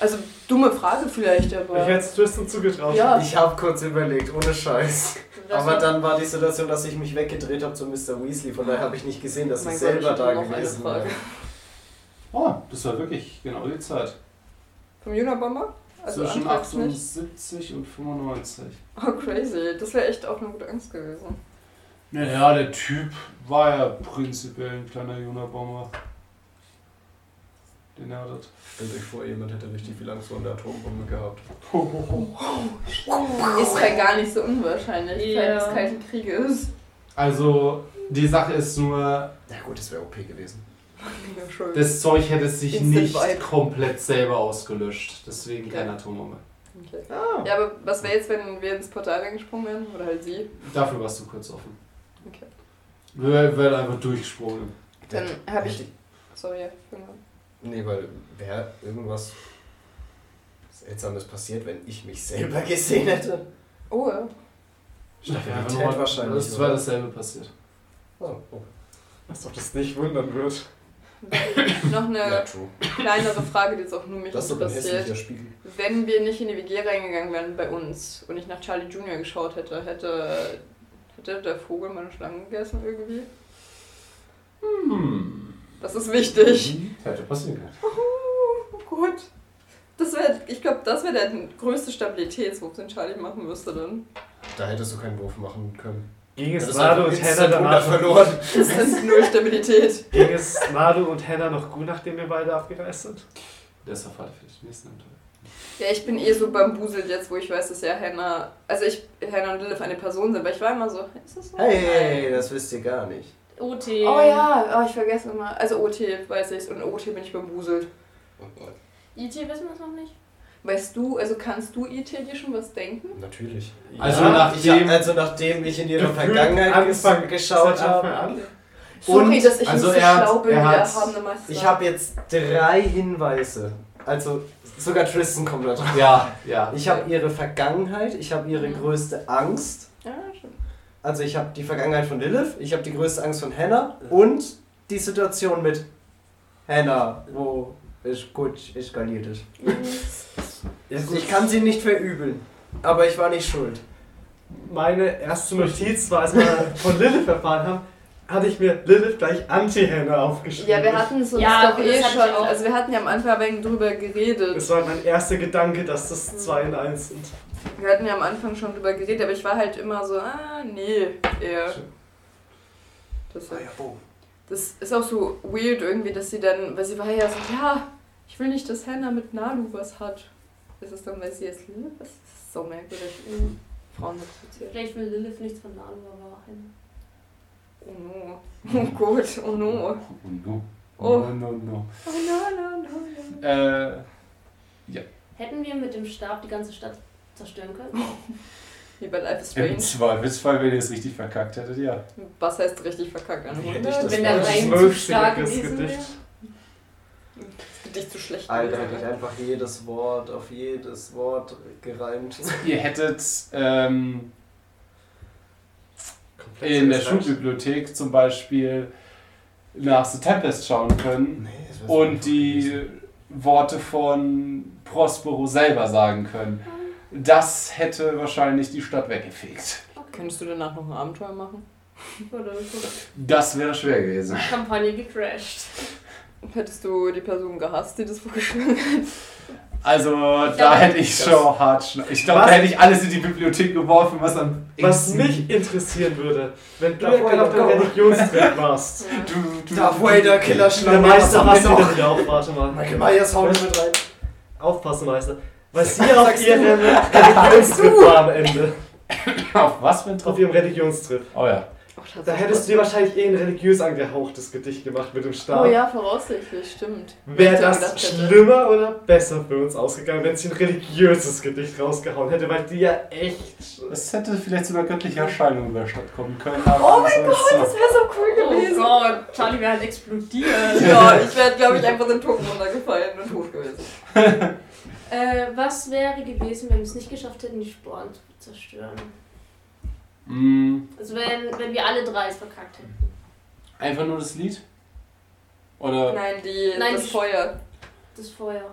Also, dumme Frage vielleicht, aber. Ich hätte es Tristan zugetraut. Ja. Ich habe kurz überlegt, ohne Scheiß. Aber war- dann war die Situation, dass ich mich weggedreht habe zu Mr. Weasley. Von daher habe ich nicht gesehen, dass Mein ich Gott, selber ich da gewesen Frage. Oh, das war wirklich genau die Zeit. Vom Juna-Bomber? Also Zwischen Antrags nicht? 78 und 95. Oh, crazy. Das wäre echt auch eine gute Angst gewesen. Naja, der Typ war ja prinzipiell ein kleiner Juna-Bomber. Den er hat. Stellt euch vor, jemand hätte richtig viel Angst vor der Atombombe gehabt. Ist ja gar nicht so unwahrscheinlich. Zeit des Kalten Krieges. Also, die Sache ist nur, Na gut, das wäre OP gewesen. Das Zeug hätte sich Instant nicht Vibe. komplett selber ausgelöscht. Deswegen keine Atombombe. Okay. Ah. Ja, aber was wäre jetzt, wenn wir ins Portal reingesprungen wären? Oder halt sie? Dafür warst du kurz offen. Okay. Wir werden einfach durchgesprungen. Dann habe ich. Sorry, an. Nee, weil wäre irgendwas Seltsames passiert, wenn ich mich selber gesehen hätte. Oh, ja. Stabilität wahrscheinlich. Das war dasselbe passiert. Oh, okay. Als ob das nicht wundern wird. Noch eine Ja, kleinere Frage, die jetzt auch nur mich Das interessiert. Wenn wir nicht in die WG reingegangen wären bei uns und ich nach Charlie Junior geschaut hätte, hätte, hätte der Vogel meine Schlange gegessen irgendwie? Hm. Das ist wichtig. Hätte passieren können. Oh, gut. Das wäre, ich glaube, das wäre der größte Stabilitätswurf, den Charlie machen müsste dann. Da hättest du keinen Wurf machen können. Ging Das es einfach und Hannah danach verloren. Das ist null Stabilität. Ging es Nado und Hannah noch gut, nachdem wir beide abgereist sind? Der ist auf alle Fälle die nächsten Abenteuer. Ja, ich bin eh so bambuselt jetzt, wo ich weiß, dass ja Hannah, also ich, Hannah und Lilith eine Person sind, weil ich war immer so, ist das so? Hey, das wisst ihr gar nicht. OT. Oh ja, oh, ich vergesse immer. Also OT weiß ich und OT bin ich bambuselt. IT wissen wir es noch nicht. Weißt du, also kannst du IT dir schon was denken? Natürlich. Also ja, nachdem- ich, also nachdem ich in ihre Gefühlt Vergangenheit Anfang- geschaut habe. an. Sorry, Und- dass ich also nicht so er hat- schlau bin wie er hat-. Ich habe jetzt drei Hinweise. Also sogar Tristan kommt da drauf. Ja, ja. Ich habe ihre Vergangenheit, ich habe ihre Mhm. größte Angst. Ja, schon. Also ich habe die Vergangenheit von Lilith, ich habe die größte Angst von Hannah und die Situation mit Hannah, wo es gut eskaliert ist. Ja, gut. Ich kann sie nicht verübeln, aber ich war nicht schuld. Meine erste Notiz war, als wir von Lilith erfahren haben, hatte ich mir Lilith gleich Anti-Hannah aufgeschrieben. Ja, wir hatten es uns Ja, doch eh schon. Also wir hatten ja am Anfang ein wenig drüber geredet. Das war mein erster Gedanke, dass das 2 in 1 sind. Wir hatten ja am Anfang schon drüber geredet, aber ich war halt immer so, ah, nee, eher. Das, das ist auch so weird irgendwie, dass sie dann, weil sie war ja so, ja, ich will nicht, dass Hannah mit Nalu was hat. Ist es dann, weil sie jetzt Lilith ist? Das ist so merkwürdig. Frauen reproduziert. Vielleicht will Lilith nichts von Nalu, aber. Oh no. Oh Gott, oh no. Oh no. Oh. No, no, no. Oh no, no, no, no. Äh, Hätten wir mit dem Stab die ganze Stadt zerstören können? Wie bei Life is Im Strange. Zweifelsfall, wenn ihr es richtig verkackt hättet, ja. Was heißt richtig verkackt? Ich das Wenn der Reim ein zu stark gewesen wäre? Das Gedicht zu schlecht. Alter, gewesen, hätte ich ne? einfach jedes Wort auf jedes Wort gereimt. Ihr hättet ähm, in der Schulbibliothek zum Beispiel nach The Tempest schauen können Nee, und die Worte von Prospero selber sagen können. Das hätte wahrscheinlich die Stadt weggefegt. Könntest du danach noch ein Abenteuer machen? Oder so. Das wäre schwer gewesen. Kampagne gecrashed. Hättest du die Person gehasst, die das vorgeschlagen hat? Also, da Ja, hätte ich schon hart schna Ich glaube, da hätte ich alles in die Bibliothek geworfen, was am Was mich interessieren würde, wenn du ja gerade auf go. Religionstrip warst. Du, du, Darth Vader, Der Killerschlange, Meister, was noch? wieder wieder auf, warte mal. Michael Myers, hau mit rein. Aufpassen, Meister. Was sie auf ihrem Religionstrip war am Ende. Auf was für ein Auf Trupp? ihrem Religionstrip. Oh ja. Da hättest du dir wahrscheinlich eh ein religiös angehauchtes Gedicht gemacht mit dem Stab. Oh ja, voraussichtlich, stimmt. Wäre das gedacht hätte. schlimmer oder besser für uns ausgegangen, wenn sie ein religiöses Gedicht rausgehauen hätte, weil die ja echt. Es hätte vielleicht sogar göttliche Erscheinungen über Stadt kommen können. Oh mein Gott, das wäre so cool Oh gewesen. Gott, Charlie wäre halt explodiert. Ja, ich wäre, glaube ich, einfach den Turm runtergefallen und tot gewesen. Äh, was wäre gewesen, wenn wir es nicht geschafft hätten, die Sporen zu zerstören? Mm, Also wenn, wenn wir alle drei es verkackt hätten. einfach nur das Lied? Oder? Nein, die, Nein, das die- Feuer. Das Feuer.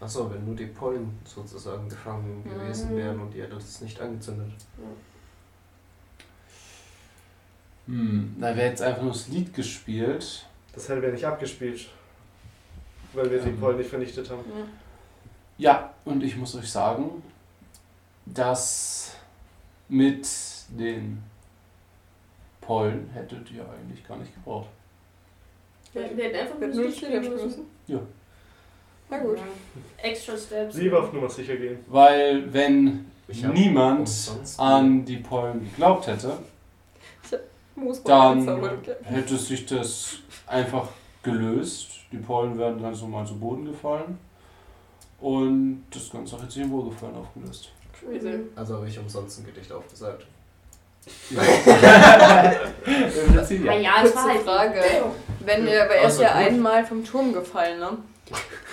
Achso, wenn nur die Pollen sozusagen gefangen gewesen Mhm. wären und ihr hättet es nicht angezündet. Hm, da wäre jetzt einfach nur das Lied gespielt. Das hätten wir nicht abgespielt. Weil wir die Ähm. Pollen nicht vernichtet haben. Ja, und ich muss euch sagen, dass mit den Pollen hättet ihr eigentlich gar nicht gebraucht. Wir, wir hätten einfach Lied spielen abspielen müssen. müssen? Na gut. Extra Steps. Lieber auf Nummer sicher gehen. Weil wenn niemand an die Pollen geglaubt hätte, dann hätte sich das einfach gelöst. Die Pollen wären ganz normal zu Boden gefallen. Und das Ganze hat sich im Wohlgefallen aufgelöst. Mhm. Also habe ich umsonst ein Gedicht aufgesagt. Ja. ja, es war halt Frage. Wenn ihr, weil er ist ja gut. einmal vom Turm gefallen, ne?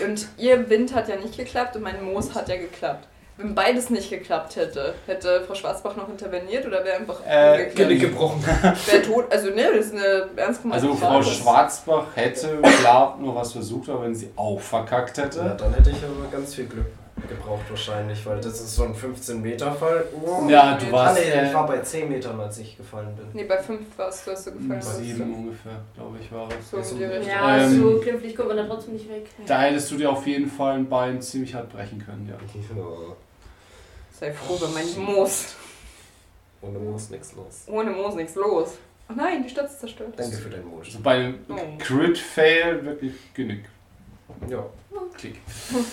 Und ihr Wind hat ja nicht geklappt und mein Moos hat ja geklappt. Wenn beides nicht geklappt hätte, hätte Frau Schwarzbach noch interveniert oder wäre einfach Äh? Genick gebrochen. Wäre tot? Also ne, das ist eine ernst gemeinte Also Frau. Schwarzbach hätte klar nur was versucht, aber wenn sie auch verkackt Ja, hätte. dann hätte ich aber ganz viel Glück gebraucht wahrscheinlich, weil das ist so ein 15 Meter Fall. Oh. Ja, du Ah, warst nee, ich war äh, bei 10 Metern, als ich gefallen bin. Nee, bei 5 warst du, hast du gefallen. sieben ungefähr, glaube ich, war es. So Richtung. Ja, Ähm, so glimpflich kommt man da trotzdem nicht weg. Da hättest du dir auf jeden Fall ein Bein ziemlich hart brechen können, ja. Sei froh über mein Moos. Ohne Moos nichts los. Ohne Moos nichts los. Oh nein, die Stadt ist zerstört. Danke für dein Moos. Also bei einem Oh. Crit-Fail wirklich Genick. Ja. Klick.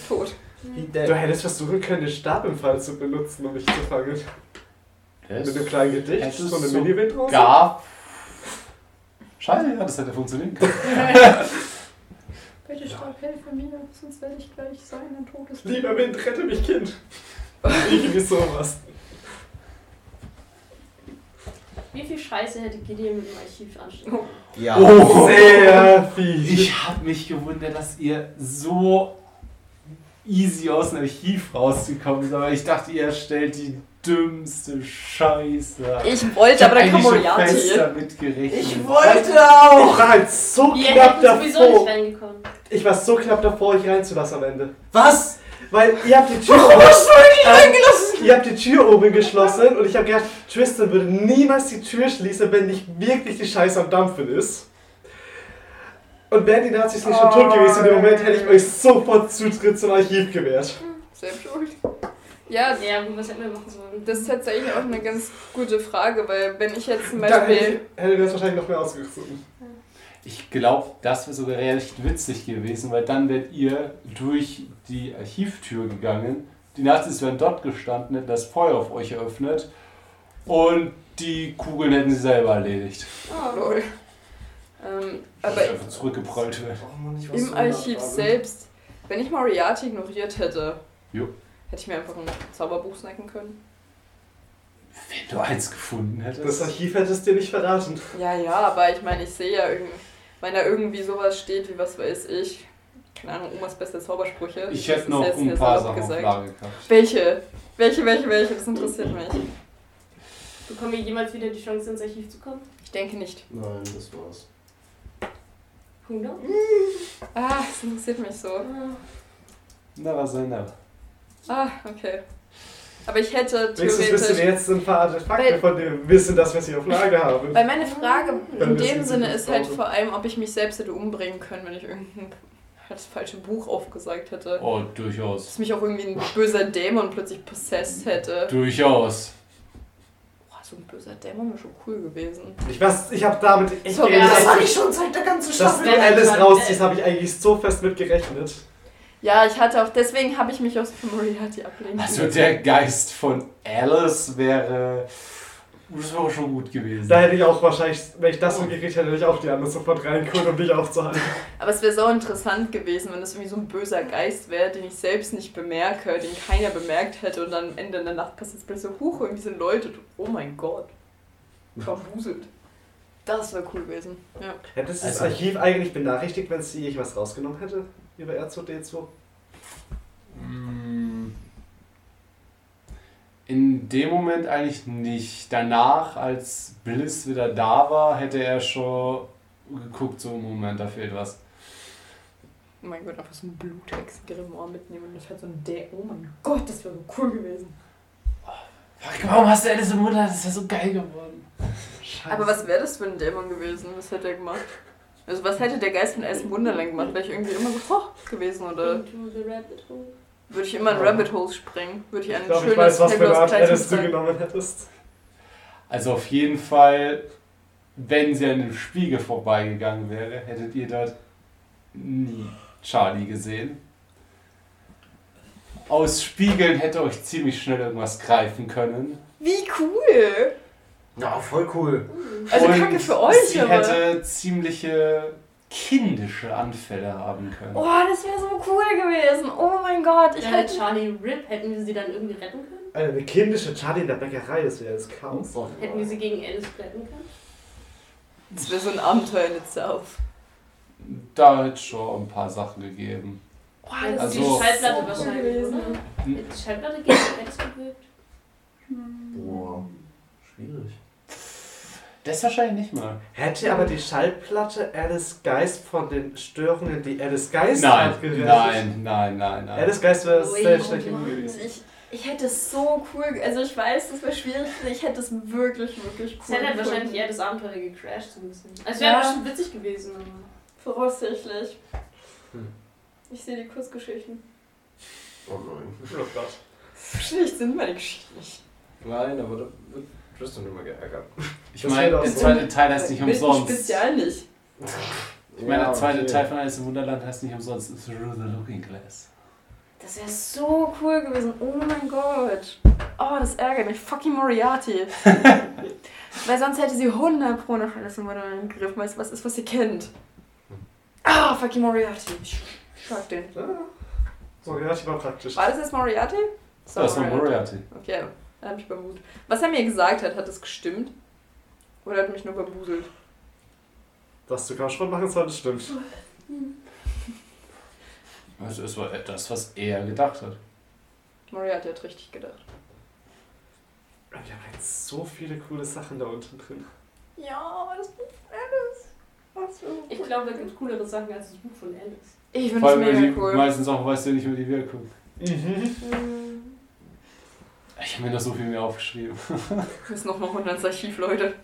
Tot. Du hättest versuchen können, den Stab im Fall zu benutzen, um mich zu fangen. Mit einem kleinen Gedicht, hättest so eine so Mini-Windrose. Gar. Scheiße, ja, das hätte funktionieren können. Bitte Stab, helfe mir, sonst werde ich gleich sein, ein totes Lieber Wind, rette mich, Kind. Irgendwie sowas. Wie viel Scheiße hätte Gideon mit dem Archiv anstellen? Ja. Oh. Sehr fies. Ich habe mich gewundert, dass ihr so easy aus dem Archiv rausgekommen seid, aber ich dachte, ihr stellt die dümmste Scheiße. Ich wollte, Ich aber dann kam Moriarty. damit gerechnet. Ich war halt so Wir knapp davor. nicht reingekommen. Ich war so knapp davor, euch reinzulassen am Ende. Was? Weil ihr habt die Tür oben. Ähm, ihr habt die Tür oben geschlossen und ich habe gedacht, Tristan würde niemals die Tür schließen, wenn nicht wirklich die Scheiße am Dampfen ist. Und wären die Nazis nicht schon tot gewesen in dem Moment, hätte ich euch sofort Zutritt zum Archiv gewährt. Selbst schuld. Ja, Ja, was hätten wir machen sollen? das ist tatsächlich auch eine ganz gute Frage, weil wenn ich jetzt zum Dann hätte, Beispiel. ich- hätte das wahrscheinlich noch mehr ausgezogen. Ich glaube, das wäre sogar recht witzig gewesen, weil dann wärt ihr durch die Archivtür gegangen, die Nazis wären dort gestanden, hätten das Feuer auf euch eröffnet und die Kugeln hätten sie selber erledigt. Oh, lol. Ähm, aber Weil einfach zurückgeprollt wird. Im Archiv selbst, wenn ich Moriarty ignoriert hätte, Jo. hätte ich mir einfach ein Zauberbuch snacken können. Wenn du eins gefunden hättest. Das Archiv hättest du dir nicht verraten. Ja, ja, aber ich meine, ich sehe ja irgendwie, wenn da irgendwie sowas steht wie was weiß ich, keine Ahnung, Omas beste Zaubersprüche. ich hätte noch jetzt ein paar Sachen auf Lage gehabt. Welche? Welche, welche, welche? Das interessiert mich. Bekommen wir jemals wieder die Chance, ins Archiv zu kommen? Ich denke nicht. Nein, das war's. 100? Ah, das interessiert mich so. Ah. Never say never. Ah, okay. Aber ich hätte Wenigstens wissen wir theoretisch. jetzt ein paar Artefakte, Weil- von wir wissen, dass wir sie auf Lager haben. Weil meine Frage in dem Sinne was ist halt vor allem, ob ich mich selbst hätte umbringen können, wenn ich irgendein das falsche Buch aufgesagt hätte. Oh, durchaus. Dass mich auch irgendwie ein böser Dämon plötzlich possessed hätte. Durchaus. So ein böser Dämon wäre schon cool gewesen. Ich, weiß, ich habe damit echt So, gerechnet, das sag ich schon seit der ganzen dass du Alice rausziehst, habe ich eigentlich so fest mit gerechnet. Ja, ich hatte auch, deswegen habe ich mich aus Moriarty ablehnen Also der Geist von Alice wäre. Das wäre schon gut gewesen. Da hätte ich auch wahrscheinlich, wenn ich das so gekriegt hätte, hätte ich auch die anderen sofort reingeholt, um dich aufzuhalten. Aber es wäre so interessant gewesen, wenn das irgendwie so ein böser Geist wäre, den ich selbst nicht bemerke, den keiner bemerkt hätte und dann am Ende in der Nacht passiert es plötzlich so, huch, irgendwie sind Leute, oh mein Gott, verbuselt. Das wäre cool gewesen, ja. Hättest du das Also- Archiv eigentlich benachrichtigt, wenn sie ich was rausgenommen hätte? Über R2D2? Mm. In dem Moment eigentlich nicht. Danach, als Bliss wieder da war, hätte er schon geguckt, so Moment, da fehlt was. Oh mein Gott, einfach so ein Bluthex-Grimoire mitnehmen und das hat so ein D. Oh mein Gott, das wäre so cool gewesen. Fuck, warum hast du Alice im Mund? Das ist ja so geil geworden. Scheiße. Aber was wäre das für ein Dämon gewesen? Was hätte er gemacht? Also was hätte der Geist von Alice im Wunderland gemacht? Wäre ich irgendwie immer so hoch gewesen oder Into the rabbit hole. Würde ich immer in Rabbit Holes springen? Würde ich ein Ich glaube, schönes ich weiß, was für eine Art Kleid Alice du genommen hättest. Also auf jeden Fall, wenn sie an dem Spiegel vorbeigegangen wäre, hättet ihr dort nie Charlie gesehen. Aus Spiegeln hätte euch ziemlich schnell irgendwas greifen können. Wie cool! Ja, voll cool. Also Und Kacke für euch, Sie aber. hätte ziemliche kindische Anfälle haben können. Oh, das wäre so cool gewesen. Oh mein Gott, ich Ja, hätte. Charlie Rip, hätten wir sie dann irgendwie retten können? Eine kindische Charlie in der Bäckerei, das wäre das Chaos. Hätten wir sie gegen Alice retten können? Das wäre so ein Abenteuer in itself. Da hätte es schon ein paar Sachen gegeben. Oh, Das Also- ist die Schallplatte so cool wahrscheinlich, gewesen. oder? Hätte die Schallplatte gegen Alice gewirkt? Boah, schwierig. Das wahrscheinlich nicht mal. Hätte aber die Schallplatte Alice Geist von den Störungen, die Alice Geist Nein, hat, gerettet? nein, nein, nein, nein. Alice Geist wäre sehr oh schlecht gewesen. Ich, ich hätte es so cool. Also ich weiß, das wäre schwierig. Ich hätte es wirklich, wirklich cool. hätte halt gefunden. wahrscheinlich eher das Abenteuer gecrashed so ein bisschen. Also es wäre Ja. bestimmt witzig gewesen, aber. Voraussichtlich. Hm. Ich sehe die Kurzgeschichten. Oh nein. Oh Gott. So schlecht sind meine Geschichten nicht. Nein, aber da wird Tristan immer geärgert. Ich meine, der so. zweite Teil heißt nicht Mit umsonst. Spezial nicht. Ich meine, der zweite okay. Teil von Alice im Wunderland heißt nicht umsonst Through the Looking Glass. Das wäre so cool gewesen. Oh mein Gott. Oh, das ärgert mich. Fucking Moriarty. Weil sonst hätte sie 100 pro nach alles im Wunderland gegriffen, weil es was ist, was sie kennt. Ah, fucking Moriarty. Ich schlag den. So, ja, ich war praktisch. War das jetzt Moriarty? Das war Moriarty. Okay, er hat mich bemut. Was er mir gesagt hat, hat das gestimmt? Oder hat er mich nur bambuselt? Dass du Kampfsport machen solltest, stimmt. Also es war das, was er gedacht hat. Moriarty hat richtig gedacht. Wir haben jetzt so viele coole Sachen da unten drin. Ja, das Buch von Alice. Ich glaube, da gibt es coolere Sachen als das Buch von Alice. Ich finde die mega cool. meistens auch weißt du nicht mehr die Wirkung. Mhm. Ich habe mir noch so viel mehr aufgeschrieben. Das ist noch mal 100 ins Archiv, Leute.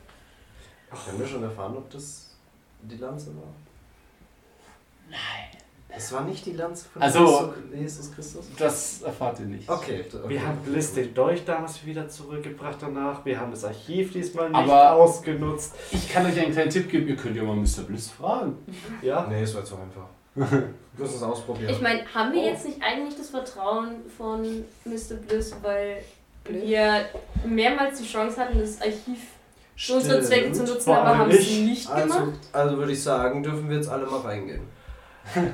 Haben wir schon erfahren, ob das die Lanze war? Nein. Es war nicht die Lanze von Also- Jesus Christus? Das erfahrt ihr nicht. Okay. okay. Wir haben Bliss den Dolch damals wieder zurückgebracht danach. Wir haben das Archiv diesmal nicht Aber- ausgenutzt. Ich kann euch einen kleinen Tipp geben, ihr könnt ja mal Mr. Bliss fragen. Ja? Nee, es war zu einfach. Wir müssen es ausprobieren. Ich meine, haben wir Oh. jetzt nicht eigentlich das Vertrauen von Mr. Bliss, weil Bliss? wir mehrmals die Chance hatten, das Archiv für unsere. Zwecke zu nutzen, aber haben es ich. nicht Also, gemacht? also würde ich sagen, dürfen wir jetzt alle mal reingehen.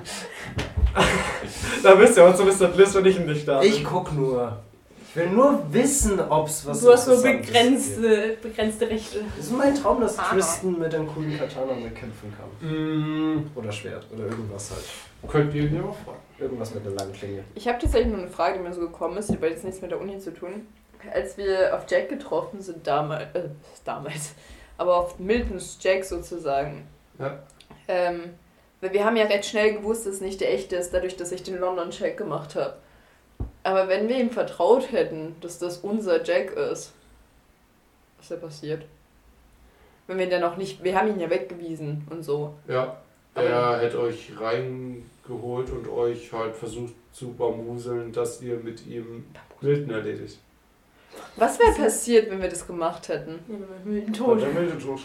Da wisst ihr, so Mr. Bliss, wenn ich ihn nicht da bin. Ich guck nur. Ich will nur wissen, ob es was du hast gibt. begrenzte, begrenzte Rechte. Es ist mein Traum, dass Aha. Tristan mit einem coolen Katana mal kämpfen kann. Mm, Oder Schwert. Oder irgendwas halt. könnt ihr mir mal fragen. Irgendwas mit einer langen Klinge. Ich habe tatsächlich nur eine Frage, die mir so gekommen ist, die hat jetzt nichts mit der Uni zu tun. Als wir auf Jack getroffen sind, damals, äh, damals, aber auf Miltons Jack sozusagen. Ja. Ähm, weil wir haben ja recht schnell gewusst, dass es nicht der echte ist, dadurch, dass ich den London-Check gemacht habe. Aber wenn wir ihm vertraut hätten, dass das unser Jack ist, was wäre passiert? Wenn wir ihn dann auch nicht, wir haben ihn ja weggewiesen und so. Ja, er hätte euch reingeholt und euch halt versucht zu bamuseln, dass ihr mit ihm Milton erledigt. Was wäre passiert, wenn wir das gemacht hätten? Tot. Der Milde tot.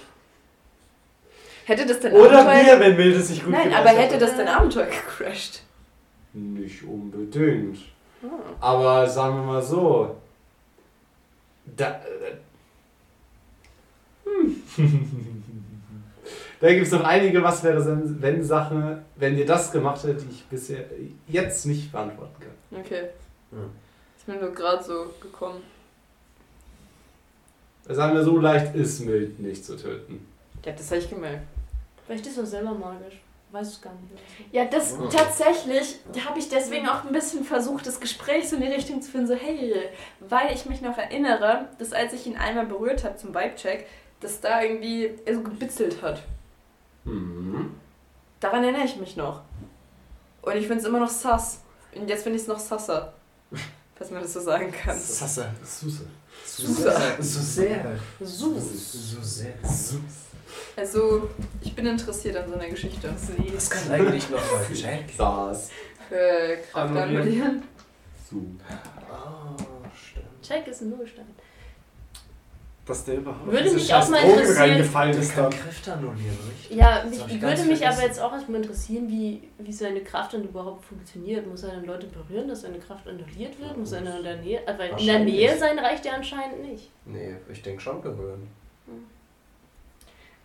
Hätte das denn Oder Abenteuer... wir, wenn Milde sich gut Nein, aber hätte hätte. das denn Abenteuer gecrashed? Nicht unbedingt. Ah. Aber sagen wir mal so. Da, äh, hm. da gibt es noch einige Was wäre wenn Sachen, wenn ihr das gemacht hättet, die ich bisher jetzt nicht beantworten kann. Okay. Hm. Ist mir nur gerade so gekommen. Sagen wir so leicht ist Mild nicht zu töten. Ja, das habe ich gemerkt. Vielleicht ist er selber magisch. Weiß es gar nicht. Ja, das Oh. tatsächlich habe ich deswegen auch ein bisschen versucht, das Gespräch so in die Richtung zu finden, so hey, weil ich mich noch erinnere, dass als ich ihn einmal berührt habe zum Vibe-Check, dass da irgendwie er so gebitzelt hat. Mhm. Daran erinnere ich mich noch. Und ich finde es immer noch sass. Und jetzt finde ich es noch sasser. Falls man das so sagen kann. Sasse. Suse. So sehr. So sehr. Sus. So sehr. Also, ich bin interessiert an so einer Geschichte. Das kann eigentlich noch mal Jack. Saß. Für Kraft Annullieren. annullieren. Su. Oh, stimmt. Jack ist ein Nullstein. Dass der überhaupt Würde mich auch mal Drogen interessieren- reingefallen Das ist kann dann. Kräfte annullieren, richtig? Ja, Das mich, würde ganz mich aber jetzt auch erstmal interessieren, wie, wie seine Kraft dann überhaupt funktioniert. Muss er dann Leute berühren, dass seine Kraft annulliert wird? Muss er in der Nähe. äh, Weil in der. Nähe sein reicht ja anscheinend nicht. Nee, ich denke schon berühren.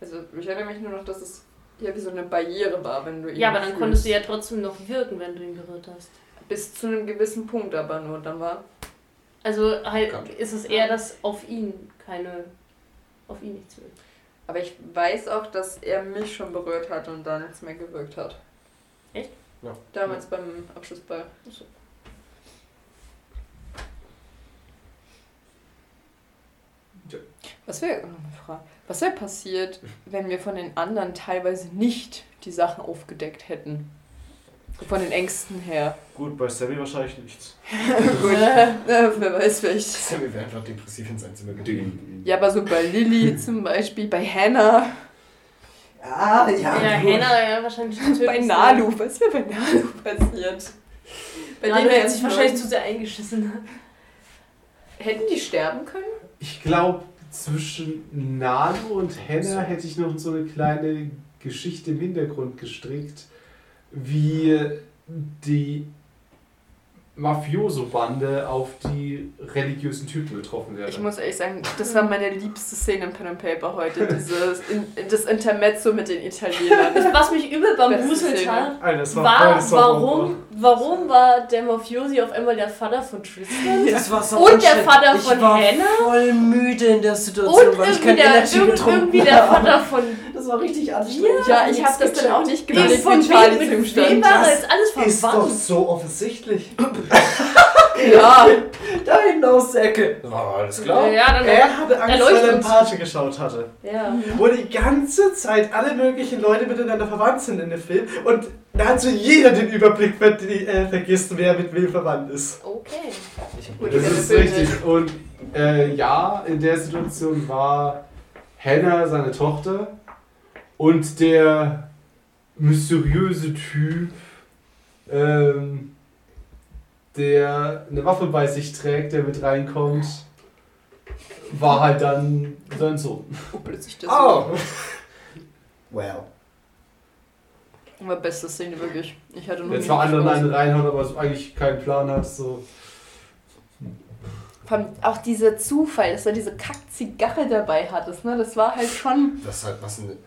Also, ich erinnere mich nur noch, dass es ja wie so eine Barriere war, wenn du ihn Ja, aber dann fühlst. konntest du ja trotzdem noch wirken, wenn du ihn berührt hast. Bis zu einem gewissen Punkt aber nur. Dann war. Also halt ist es eher, dass auf ihn keine. auf ihn nichts wirkt. Aber ich weiß auch, dass er mich schon berührt hat und dann nichts mehr gewirkt hat. Echt? Ja. Damals beim Abschlussball. Ja. Was wäre was wär passiert, wenn wir von den anderen teilweise nicht die Sachen aufgedeckt hätten? Von den Ängsten her. Gut, bei Sammy wahrscheinlich nichts. Gut, äh, wer weiß vielleicht. Sammy wäre einfach depressiv in sein Zimmer geblieben. Ja, aber so bei Lilly zum Beispiel, bei Hannah, Ah, ja. Ja, Hannah ja wahrscheinlich natürlich. bei Nalu. Was wäre bei Nalu passiert? Bei Nalu denen hätte sich wahrscheinlich zu sehr eingeschissen. Hätten die sterben können? Ich glaube, zwischen Nalu und Henna hätte ich noch so eine kleine Geschichte im Hintergrund gestrickt, wie die Mafioso-Bande auf die religiösen Typen getroffen wäre. Ich muss ehrlich sagen, das war meine liebste Szene im Pen and Paper heute. Dieses, in, das Intermezzo mit den Italienern. Was mich übel bambuselt hat, war warum, warum war der Mafiosi auf einmal der Vater von Tristan? Das war so Und der. Vater ich von war Hannah? voll müde in der Situation, Und weil ich der, Energy irgend- irgendwie der. Vater von. Das war richtig anstrengend. Ja, ich habe das dann auch nicht geblickt, von wem, mit wem war Das alles Ist doch verwandt? so offensichtlich. Ja, Da hinten aus der Ecke. War alles klar. Ja, dann Er hatte Angst, weil er in Pate geschaut hatte. Ja. Wo die ganze Zeit alle möglichen Leute miteinander verwandt sind in dem Film. Und nahezu jeder den Überblick ver äh, vergisst, wer mit wem verwandt ist. Okay. Das ist richtig. Und äh, ja, in der Situation war Hannah seine Tochter und der mysteriöse Typ, ähm, der eine Waffe bei sich trägt, der mit reinkommt, war halt dann sein Sohn. Oh, plötzlich das. Oh. Well. War beste Szene wirklich. Ich hatte noch Der nie zwar anderen einen reinhaut, aber so eigentlich keinen Plan hat. So. Auch dieser Zufall, dass er diese Kack-Zigarre dabei hattest, ne? Das war halt schon. Das ist halt was ein.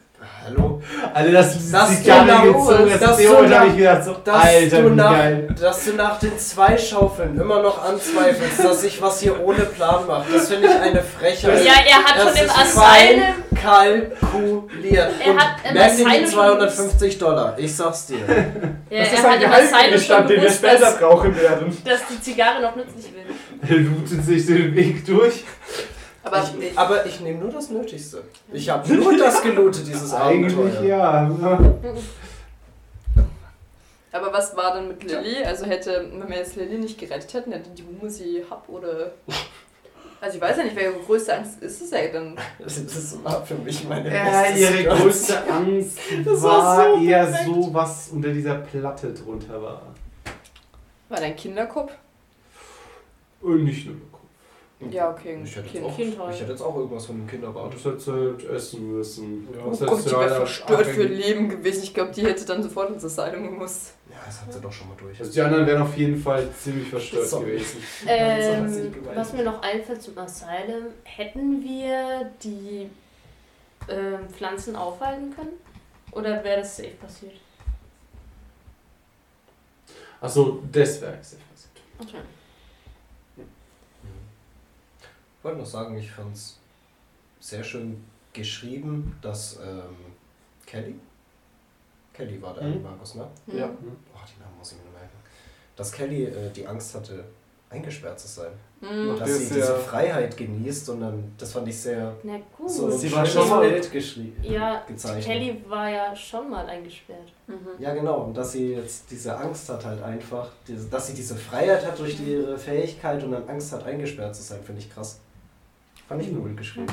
Hallo? Also das, Das genau gezogen, ist, das dass ist du habe nach- ich gedacht, so, Dass, Alter, du nach, geil. dass du nach den zwei Schaufeln immer noch anzweifelst, dass ich was hier ohne Plan mache. Das finde ich eine Frechheit. Ja, er hat Das schon im ist Asylum. kalkuliert. Er Und hat im Asylum 250 Dollar. Ich sag's dir. Ja, Das er ist hat ein Gehaltsgegenstand, den wir später dass, brauchen werden. dass die Zigarre noch nützlich wird. Er lootet sich den Weg durch. Aber ich, aber ich nehme nur das Nötigste. Ich habe nur das gelootet, dieses Eigentlich Abenteuer. ja. Aber was war denn mit Lilly? Also hätte, wenn wir jetzt Lilly nicht gerettet hätten, hätte die Mumu sie hab oder. Also ich weiß ja nicht, wer ihre größte Angst ist es ja dann. Das, war für mich meine Ja, beste ihre größte Angst Das war, war so eher perfekt. so, was unter dieser Platte drunter war. War dein Kinderkopf? Und nicht nur Ja, okay. Ich hätte, Kind. auch, Kindheit. ich hätte jetzt auch irgendwas von dem Kinderbart. Das hättest du halt essen müssen. Ja, Oh das Gott, die wäre verstört für ihr Leben gewesen. Ich glaube, die hätte dann sofort ins Asylum gemusst. Ja, das hat sie doch schon mal durch. Also die anderen wären auf jeden Fall ziemlich verstört So. gewesen. Ähm, was mir noch einfällt zum Asylum, hätten wir die ähm, Pflanzen aufhalten können? Oder wäre das safe passiert? Achso, das wäre safe passiert. Okay. Ich wollte noch sagen, ich fand es sehr schön geschrieben, dass ähm, Kelly, Kelly war der Mhm. Markus, ne? Ja. Oh, die Namen muss ich mir nur merken. Dass Kelly äh, die Angst hatte, eingesperrt zu sein. Hm. Und dass Das sie diese Freiheit genießt und dann, das fand ich sehr Na gut. so Sie war schon mal- Bild geschrieben. ja, gezeichnet. Kelly war ja schon mal eingesperrt. Mhm. Ja, genau. Und dass sie jetzt diese Angst hat, halt einfach, dass sie diese Freiheit hat durch ihre Fähigkeit und dann Angst hat, eingesperrt zu sein, finde ich krass. Fand ich cool geschrieben.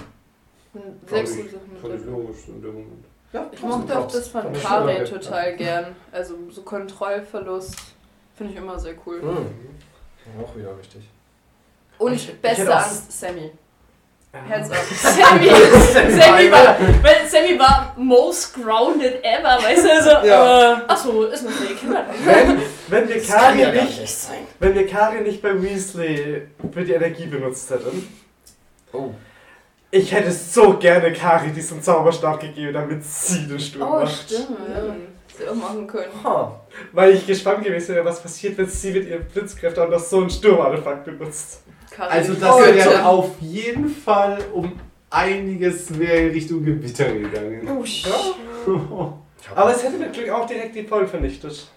Fand ich- Sachen mit Fand ich logisch in dem Moment. Ja, Ich mochte auch das von ich Kari total gern. Also so Kontrollverlust finde ich immer sehr cool. Mhm. Auch wieder richtig. Und Ich- ich beste auch- Angst, Sammy. Heads up. Sammy, Sammy, war, weil Sammy war most grounded ever, weißt du? Also, Ja. äh, achso, ist nur fake. Wenn, wenn wir ja Kari nicht, nicht wenn wir Kari nicht bei Weasley für die Energie benutzt hätten, Oh. ich hätte so gerne Kari diesen Zauberstab gegeben, damit sie den Sturm Oh, macht. stimmt. Ja. Sie auch machen können. Ha. Weil ich gespannt gewesen wäre, was passiert, wenn sie mit ihren Blitzkräften auch noch so einen Sturmartefakt benutzt. Kari Also das Beute. wäre auf jeden Fall um einiges mehr in Richtung Gewitter gegangen. Oh, Ja. Aber es hätte mit Glück auch direkt die Pollen vernichtet.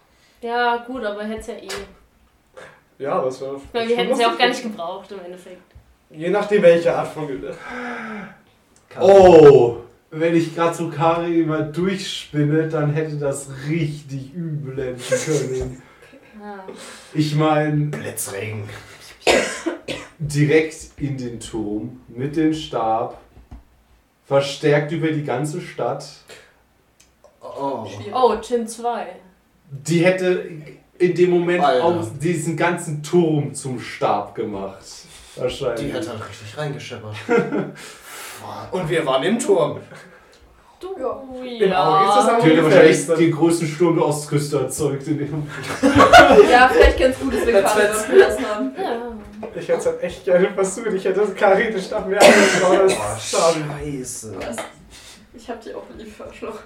Ja, gut, aber hätte es ja eh. Ja, aber es wäre. Weil wir hätten sie auch gar nicht gebraucht im Endeffekt. Je nachdem, welche Art von Gülle. Oh, wenn ich gerade so Kari mal durchspinne, dann hätte das richtig übel enden können. Ich meine, Blitzregen. direkt in den Turm mit dem Stab, verstärkt über die ganze Stadt. Oh. Oh, Chin 2. Die hätte in dem Moment Alter. auch diesen ganzen Turm zum Stab gemacht. Wahrscheinlich. Die hat halt richtig reingescheppert. Und wir waren im Turm. Du, Ja. Im Auge ist das Die ungefähr wahrscheinlich das- den größten Sturm der Ostküste erzeugt in dem Ja, vielleicht ganz gut, dass wir Das dort gelassen haben. Ja. Ich hätte es halt echt gerne versucht. Ich hätte Kari den Stab mehr angeschaut Oh, scheiße. Was? Ich hab die auch lieb, Arschloch.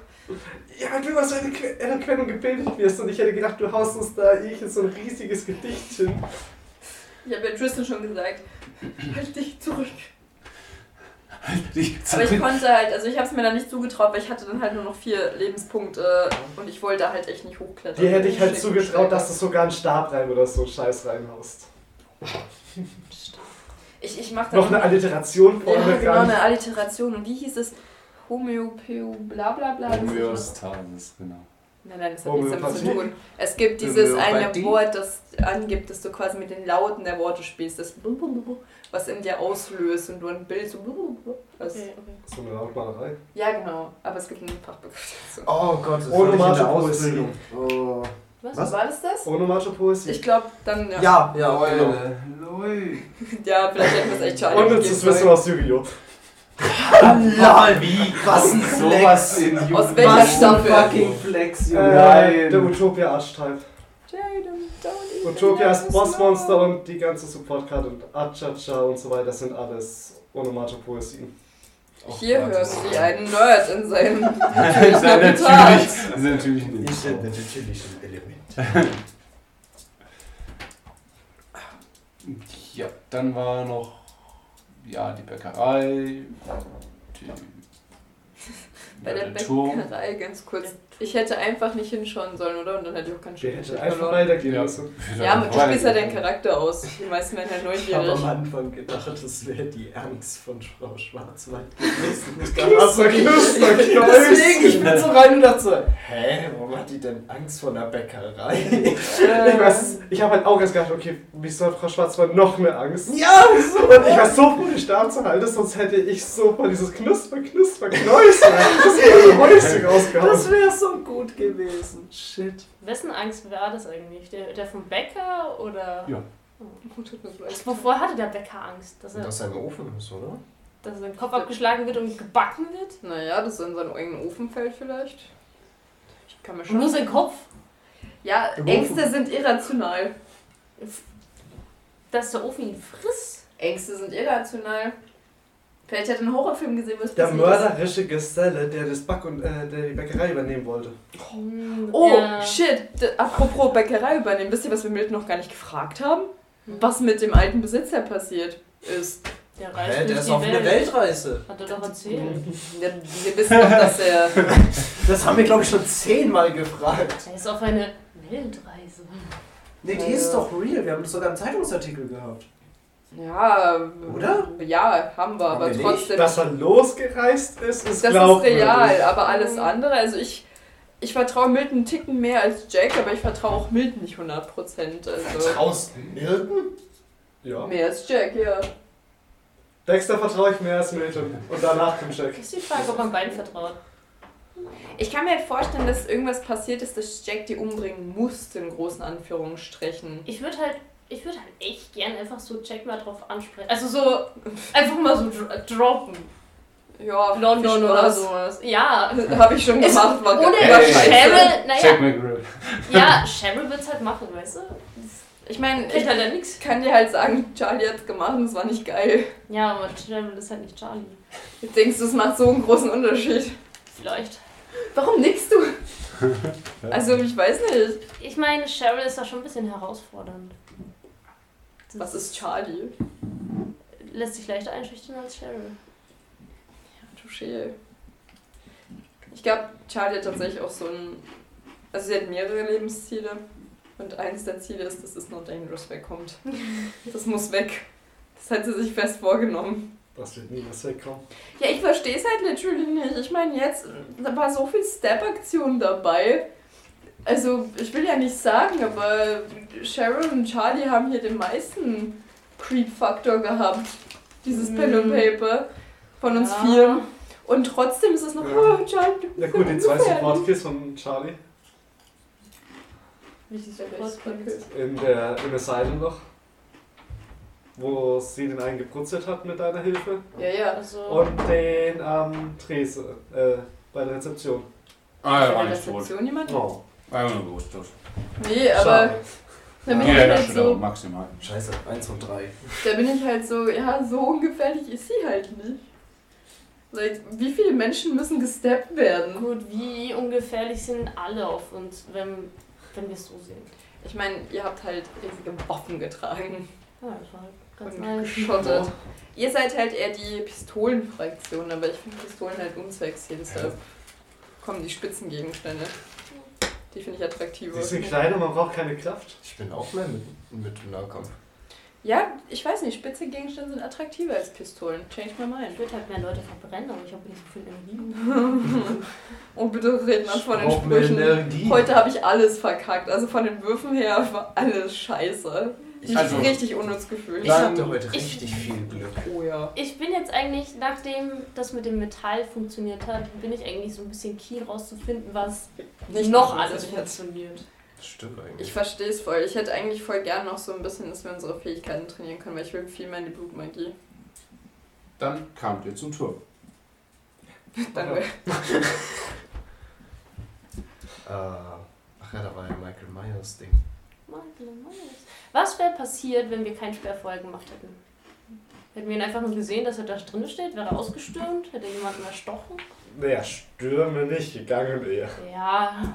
Ja, weil du aus einer Que- einer Quelle gebildet wirst und ich hätte gedacht, du haust uns da ich so ein riesiges Gedicht hin. Ich habe ja Tristan schon gesagt, halt dich zurück. Die- Aber ich konnte halt, also ich habe es mir dann nicht zugetraut, weil ich hatte dann halt nur noch vier Lebenspunkte und ich wollte halt echt nicht hochklettern. Dir hätte ich halt zugetraut, dass du sogar einen Stab rein oder so einen Scheiß reinhaust. Ich, ich mach da Noch eine Alliteration Ja, vorne genau, ran. eine Alliteration. Und wie hieß es? Homöopeo, bla bla bla. Homöostasis, genau. Nein, nein, das hat nichts damit zu tun. Es gibt dieses eine? Wort, das angibt, dass du quasi mit den Lauten der Worte spielst. Das was in dir auslöst und du ein Bild so. Das, Okay, okay. So eine Lautmalerei. Ja, genau. Aber es gibt einen Fachbegriff dazu. Oh Gott, das Ohne ich in der. Ausbildung. Oh. Was? Was? War das das? Onomatische Poesie. Ich glaube, dann. Ja, Ja, ja, genau. Leute. ja vielleicht hätten wir es echt schade Unnützes Wissen aus Yu-Gi-Oh! Lol, wie? Was ein Sowas Flex. in Aus Jugend- welcher Was ein Staffel? fucking Flex, Junge. Äh, der Utopia Archetype. Jaden, Utopia ist Bossmonster und die ganze Supportkarte und Achacha und so weiter sind alles Onomatopoesien. Hier hören Sie einen Nerd in seinem ist natürlich, ist natürlich nicht. Ist ein Element. Ja, dann war noch ja, die Bäckerei, die, Bei der der Turm. Bäckerei ganz kurz. Ich hätte einfach nicht hinschauen sollen, oder? Und dann hätte ich auch keinen Der Spiel hätte einfach weitergehen Ja. müssen. Ja, aber du spielst ja deinen Charakter aus. Die meisten werden halt Ich habe neugierig. am Anfang gedacht, das wäre die Angst von Frau Schwarzwald gewesen. Ich Knuster, knuster, Deswegen, ich bin so rein und dachte so, hä, warum hat die denn Angst vor einer Bäckerei? Ich, weiß, ich habe halt auch erst gedacht, okay, wieso hat Frau Schwarzwald noch mehr Angst? ja, so. Und ich war so froh, die Stab zu halten, sonst hätte ich so von dieses Knusper, Knusper, Knäuschen, das wäre Häuschen rausgehauen. Das wäre so gut gewesen. Shit. Wessen Angst war das eigentlich? Der, der vom Bäcker oder. Ja. Wovor hatte der Bäcker Angst? Dass er, Dass er im Ofen ist, oder? dass sein Kopf abgeschlagen wird und gebacken wird? Naja, das in seinen eigenen Ofen fällt vielleicht. Ich kann mir Und schon. nur sein Kopf? Ja, Im Ängste sind irrational. Dass der Ofen ihn frisst? Ängste sind irrational. Vielleicht hat er einen Horrorfilm gesehen, wo es Der passiert ist. mörderische Geselle, der das Back und äh, der die Bäckerei übernehmen wollte. Oh, Ja. shit. D apropos Bäckerei übernehmen. Wisst ihr, was wir Milton noch gar nicht gefragt haben? Was mit dem alten Besitzer passiert ist. Der reist Hä, durch der ist die auf Welt. eine Weltreise. Hat er doch erzählt. Wir, wir wissen doch, dass er. Das haben wir, glaube ich, schon zehnmal gefragt. Er ist auf eine Weltreise. Nee, die ist doch real. Wir haben das sogar im Zeitungsartikel gehabt. Ja. Oder? Ja, haben wir, aber wir nicht? trotzdem. Dass er losgereist ist, ist Das ist real, aber alles andere, also ich, ich vertraue Milton einen Ticken mehr als Jack, aber ich vertraue auch Milton nicht 100%. Also Vertraust Milton? Ja. mehr als Jack, ja. Dexter vertraue ich mehr als Milton. Und danach kommt Jack. Ist die Frage, ob man beiden vertraut. Ich kann mir halt vorstellen, dass irgendwas passiert ist, dass Jack die umbringen musste, in großen Anführungsstrichen. Ich würde halt, ich würde halt echt gern einfach so Jack mal drauf ansprechen. Also so, einfach mal so dro droppen. Ja, London oder sowas. Ja. Habe ich schon Es- gemacht, war Ohne Hey. scheiße. Cheryl, naja, Jack McGrill. ja, Cheryl wird's halt machen, weißt du? Ich meine, Kriegt ich halt ja nix. kann dir halt sagen, Charlie hat's gemacht und es war nicht geil. Ja, aber Cheryl ist halt nicht Charlie. Ich denkst, das macht so einen großen Unterschied. Vielleicht. Warum nickst du? Also, ich weiß nicht. Ich meine, Cheryl ist da schon ein bisschen herausfordernd. Das Was ist Charlie? Lässt sich leichter einschüchtern als Cheryl. Touché. Ich glaube, Charlie hat tatsächlich auch so ein. Also, sie hat mehrere Lebensziele. Und eines der Ziele ist, dass es No Dangerous wegkommt. Das muss weg. Das hat sie sich fest vorgenommen. Das wird niemals wegkommen. Ja, ich verstehe es halt literally nicht. Ich meine, jetzt da war so viel Step-Aktion dabei. Also, ich will ja nicht sagen, aber Cheryl und Charlie haben hier den meisten Creep-Faktor gehabt. Dieses Mhm. Pen and Paper von uns Ja. vier. Und trotzdem ist es noch, Ja. oh, Charlie, du bist Ja gut, die zwei ungefährlich. Support-Kills von Charlie Wichtig, Der der Best in der im Asylum noch. Wo sie den einen gebrutzelt hat mit deiner Hilfe. Ja, ja. Also, Und den am Trese, äh, bei der Rezeption. Ah, Bei war der nicht tot. Rezeption jemand? Oh. War immer nur bewusstlos. Nee, aber da bin, Ja, ich ja, halt so, maximal. Scheiße, 1 und 3. da bin ich halt so, ja, so ungefährlich ist sie halt nicht. Like, wie viele Menschen müssen gesteppt werden? gut, wie ungefährlich sind alle auf uns, wenn, wenn wir es so sehen? Ich meine, ihr habt halt riesige Waffen getragen Ja, das war halt ganz und geschottet. Ihr seid halt eher die Pistolenfraktion, aber ich finde Pistolen halt unsexy, deshalb kommen die Spitzengegenstände. Die finde ich attraktiver. Die sind kleiner, man braucht keine Kraft. Ich bin auch mehr mit, mit Nahkampf. Ja, ich weiß nicht, spitze Gegenstände sind attraktiver als Pistolen. Change my mind. Ich würde halt mehr Leute verbrennen, aber ich habe nicht so viel Energie. Oh, bitte red mal von den Sprüchen. Heute habe ich alles verkackt. Also von den Würfen her war alles scheiße. Ich Also- habe richtig unnütz gefühlt. Ich hatte heute ich- richtig viel Glück. Oh ja. Ich bin jetzt eigentlich, nachdem das mit dem Metall funktioniert hat, bin ich eigentlich so ein bisschen keen rauszufinden, was Nicht noch alles funktioniert. Das stimmt eigentlich. Ich verstehe es voll. Ich hätte eigentlich voll gern noch so ein bisschen, dass wir unsere Fähigkeiten trainieren können, weil ich will viel mehr in die Blutmagie. Dann kamt ihr zum Turm. Dann Ja. Äh, ach ja, da war ja Michael Myers Ding. Michael Myers. Was wäre passiert, wenn wir keinen Sperr vorher gemacht hätten? Hätten wir ihn einfach nur gesehen, dass er da drin steht? Wäre er ausgestürmt? Hätte er jemanden erstochen? Naja, Stürme nicht, gegangen eher. Ja.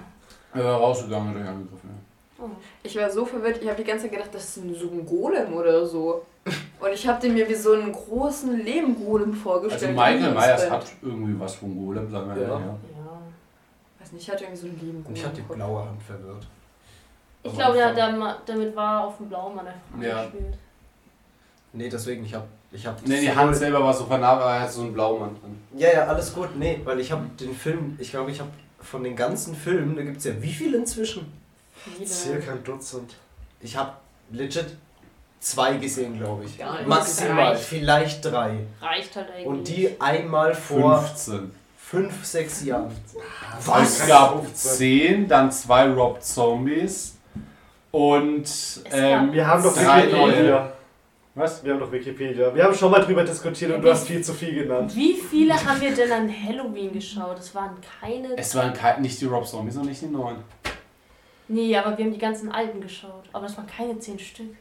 Er war rausgegangen durch Angriffen. Ja. Oh. Ich war so verwirrt, ich habe die ganze Zeit gedacht, das ist ein, so ein Golem oder so. Und ich habe den mir wie so einen großen Lehmgolem Also vorgestellt. Michael wie Myers hat irgendwie was vom Golem, sagen wir Ja. ja. ja. Weiß nicht, ich hatte irgendwie so einen Und ich hatte die blaue Hand verwirrt. Ich glaube, ja, damit war auf dem blauen Mann einfach Ja. gespielt. Nee, deswegen, ich hab. Ich hab Ne, die Hand selber war so vernarbt, aber er hat so einen Blaumann drin. Ja, ja, alles gut. Nee, weil ich habe den Film, ich glaube, ich habe von den ganzen Filmen, da gibt es ja wie viele inzwischen? Viele. Circa ein Dutzend. Ich habe legit zwei gesehen, glaube ich. Gar nicht. Maximal, Reicht. vielleicht drei. Reicht halt eigentlich. Und die einmal vor 15. fünf, sechs Jahren. Es gab 10, dann zwei Rob Zombies und ähm, Wir haben doch drei neue. Wikipedia. Was? Wir haben doch Wikipedia. Wir haben schon mal drüber diskutiert und du hast viel zu viel genannt. Wie viele haben wir denn an Halloween geschaut? Das waren keine. Es waren kein, nicht die Rob Zombies und nicht die neuen. Nee, aber wir haben die ganzen alten geschaut. Aber das waren keine zehn Stück.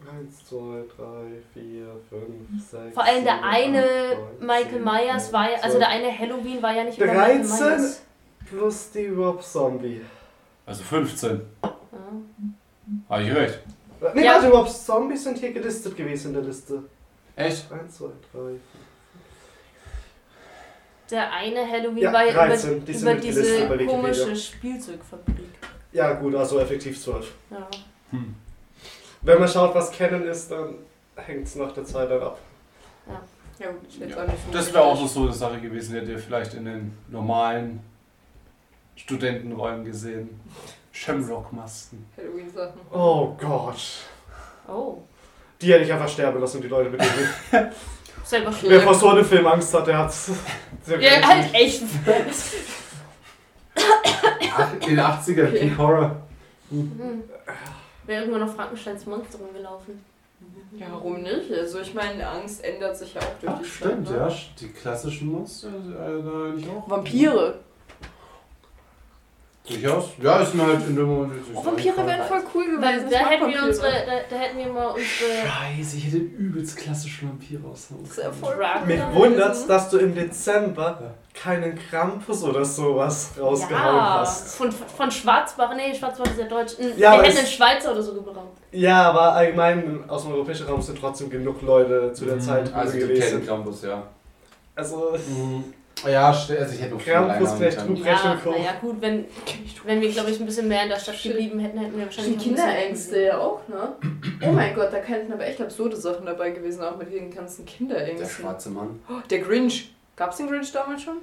Eins, zwei, drei, vier, fünf, sechs. Vor allem der sieben, eine acht, neun, Michael zehn, Myers war ja, also der eine Halloween war ja nicht über Michael 13? Myers. Plus die Rob Zombie. Also 15. Ja. Habe ich recht. Nee, Ja. warte, Rob Zombies sind hier gelistet gewesen in der Liste. Echt? Eins, zwei, drei. Der eine Halloween Ja, war ja 13, über, die sind über mitgelistet diese Wikipedia. komische Spielzeugfabrik. Ja, gut, also effektiv 12. Ja. Hm. Wenn man schaut, was Canon ist, dann hängt es nach der Zeit dann ab. Ja, gut, ist jetzt auch nicht so Das wäre auch so eine Sache gewesen, hättet ihr vielleicht in den normalen Studentenräumen gesehen. Shamrock-Masken. Halloween-Sachen. Oh Gott. Oh. Die hätte ich einfach sterben lassen, die Leute mit denen. Selber Wer schlimm. vor so einem Film Angst hat, der hat. Ja, halt echt. In den 80ern, Okay. King Horror. Hm. Wäre irgendwann noch Frankensteins Monster rumgelaufen. Ja, warum nicht? Also ich meine, Angst ändert sich ja auch durch Ach, die stimmt, Zeit, ne? ja. Die klassischen Monster, äh, da nicht auch. Vampire. Durchaus. Ja, ist mir halt in dem Moment. Oh, Vampire wären voll cool gewesen. Weil da hätten wir Vampire. unsere, da, da hätten wir mal unsere Scheiße, ich hätte übelst klassischen Vampir raushauen Das ist ja voll. Mich wundert's, dass du im Dezember keinen Krampus oder sowas rausgehauen ja, hast. von, von Schwarzbach, nee, Schwarzbach ist ja deutsch. Ja, wir hätten einen Schweizer oder so gebraucht. Ja, aber allgemein aus dem europäischen Raum sind trotzdem genug Leute zu der Zeit Also, die gewesen. kennen Krampus, ja. Also, Ja, also ich hätte noch viel Krampus vielleicht gut. Ja, naja gut, wenn, wenn wir, glaube ich, ein bisschen mehr in der Stadt geblieben hätten, hätten wir Die wahrscheinlich auch ein bisschen Kinderängste ja auch, ne? Oh mein Gott, da könnten aber echt absurde Sachen dabei gewesen, auch mit den ganzen Der Kinderängsten. schwarze Mann. Oh, der Grinch. Gab's den Grinch damals schon?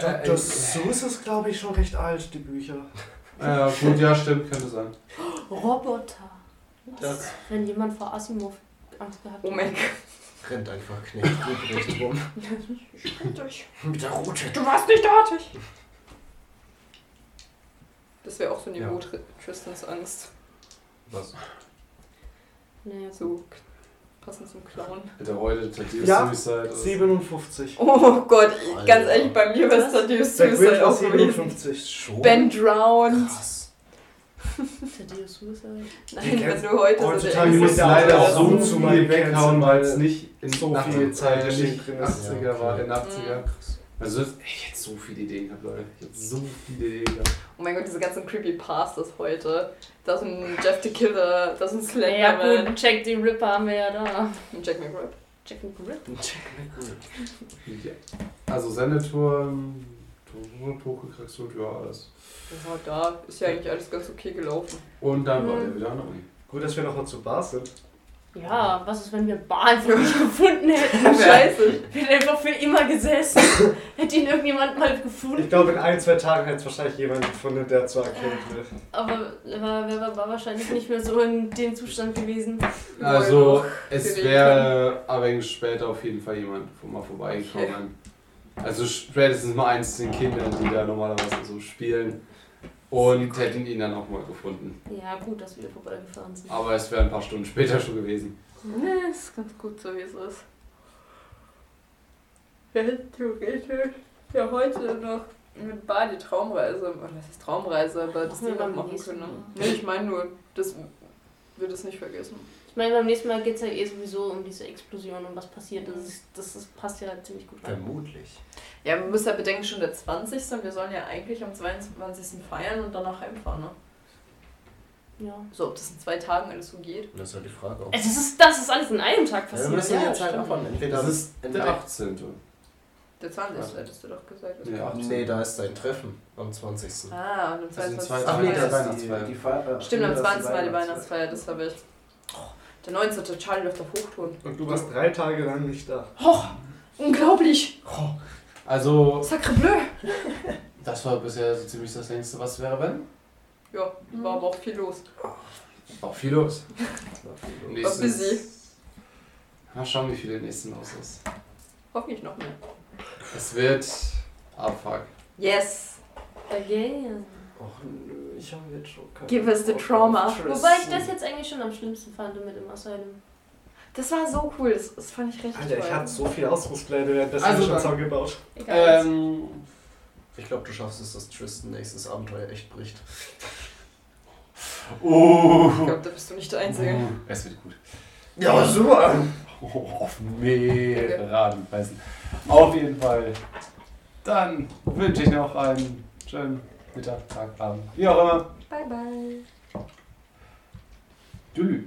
Dr. Seuss ist, glaube ich, schon recht alt, die Bücher. Ja, gut, ja, stimmt, könnte sein. Roboter. Das Wenn jemand vor Asimov Angst gehabt Oh mein Gott. Rennt einfach Knecht Ruprecht rum. Ich bin durch. Mit der Rute. Du warst nicht artig. Das wäre auch so ein Niveau Ja. Tr- Tristans Angst. Was? Nee, So passend zum Clown. Alter, heute Tadius Ja, Suicide. also- 57. Oh Gott, Alter. ganz ehrlich, bei mir war es Der Grinch Suicide auch gewesen. 57. Schon? Ben drowned. Krass. Thaddeus Suicide. Nein, wenn du heute heutzutage Ich der muss Ja, leider auch so viel viel weghauen, weil es nicht in so viel Zeit nicht drin ist. 80er war, in den 80er. Krass. Also ich hätte so viele Ideen gehabt, Leute. Ich hätte so viele Ideen gehabt. Oh mein Gott, diese ganzen Creepypastas heute. Da ist ein Jeff the Killer, da ist ein Ja Slenderman. gut, Jack the Ripper haben wir ja da. Und Jack McRae. Jack the Ripper. Ja. Also Sendeturm, Hochgekraxelt, ja, alles. Ja, da ist ja eigentlich alles ganz okay gelaufen. Und dann war Mhm. der wieder an der Uni. Gut, dass wir noch mal zu Bar sind. Ja, was ist, wenn wir Bar einfach nicht gefunden hätten? Scheiße. Wir hätten einfach für immer gesessen. Hätte ihn irgendjemand mal gefunden. Ich glaube, in ein, zwei Tagen hätte es wahrscheinlich jemand gefunden, der zwar erkennt wird. Aber er war, war, war wahrscheinlich nicht mehr so in dem Zustand gewesen. Also es wäre aber später auf jeden Fall jemand mal vorbeigekommen. Also spätestens mal eins zu den Kindern, die da normalerweise so spielen. Und hätten ihn dann auch mal gefunden. Ja, gut, dass wir vorbeigefahren sind. Aber es wäre ein paar Stunden später schon gewesen. Ne, ist ganz gut so, wie es ist. Wir hätten theoretisch ja heute noch mit Bar die Traumreise, oder das ist Traumreise, aber das wir die noch machen können. Ne, ich meine nur, das wird es nicht vergessen. Ich meine, beim nächsten Mal geht es ja eh sowieso um diese Explosion und was passiert. Das, ist, das, das passt ja ziemlich gut rein. Vermutlich. Ja, man muss ja bedenken, schon der 20. und wir sollen ja eigentlich am 22. feiern und danach heimfahren, ne? Ja. So, ob das in zwei Tagen alles so geht. Das ist halt die Frage. Ob Es ist, das ist alles in einem Tag ja, wir passiert. müssen Ja, jetzt halt davon. Entweder Das ist der entweder 18. Der 20. hättest du doch gesagt. Ja. Nee, da ist dein Treffen am 20. Ah, und am Also 22. zwei- Ach nee, das das ist Weihnachtsfeier. die, die Feier. Stimmt, am das ist 20. war die Weihnachtsfeier, das habe ich. Oh, der 19. Charlie läuft auf Hochton. Und du warst drei Tage lang nicht da. Oh, unglaublich! Also, Sacre bleu! das war bisher so ziemlich das längste. Was wäre, wenn? Ja, war aber auch viel los. Auch viel los. War busy. Mal schauen, wie viel im nächsten los ist. Hoffentlich noch mehr. Es wird Abfuck. Yes! Again. Och nö, ich habe jetzt schon keine Give us the trauma. Wobei ich das jetzt eigentlich schon am schlimmsten fand mit dem Asylum. Das war so cool, das, das fand ich richtig Alter, toll. ich hatte so viele Ausdruckspläne währenddessen Also schon zusammengebaut. Egal. Ähm, Ich glaube, du schaffst es, dass Tristan nächstes Abenteuer echt bricht. Oh. Ich glaube, da bist du nicht der Einzige. Es wird gut. Ja, super! Oh, auf mehrere Art und Weisen. Auf jeden Fall. Dann wünsche ich noch einen schönen Mittag, Tag, Abend. Wie auch immer. Bye, bye. Tschüss.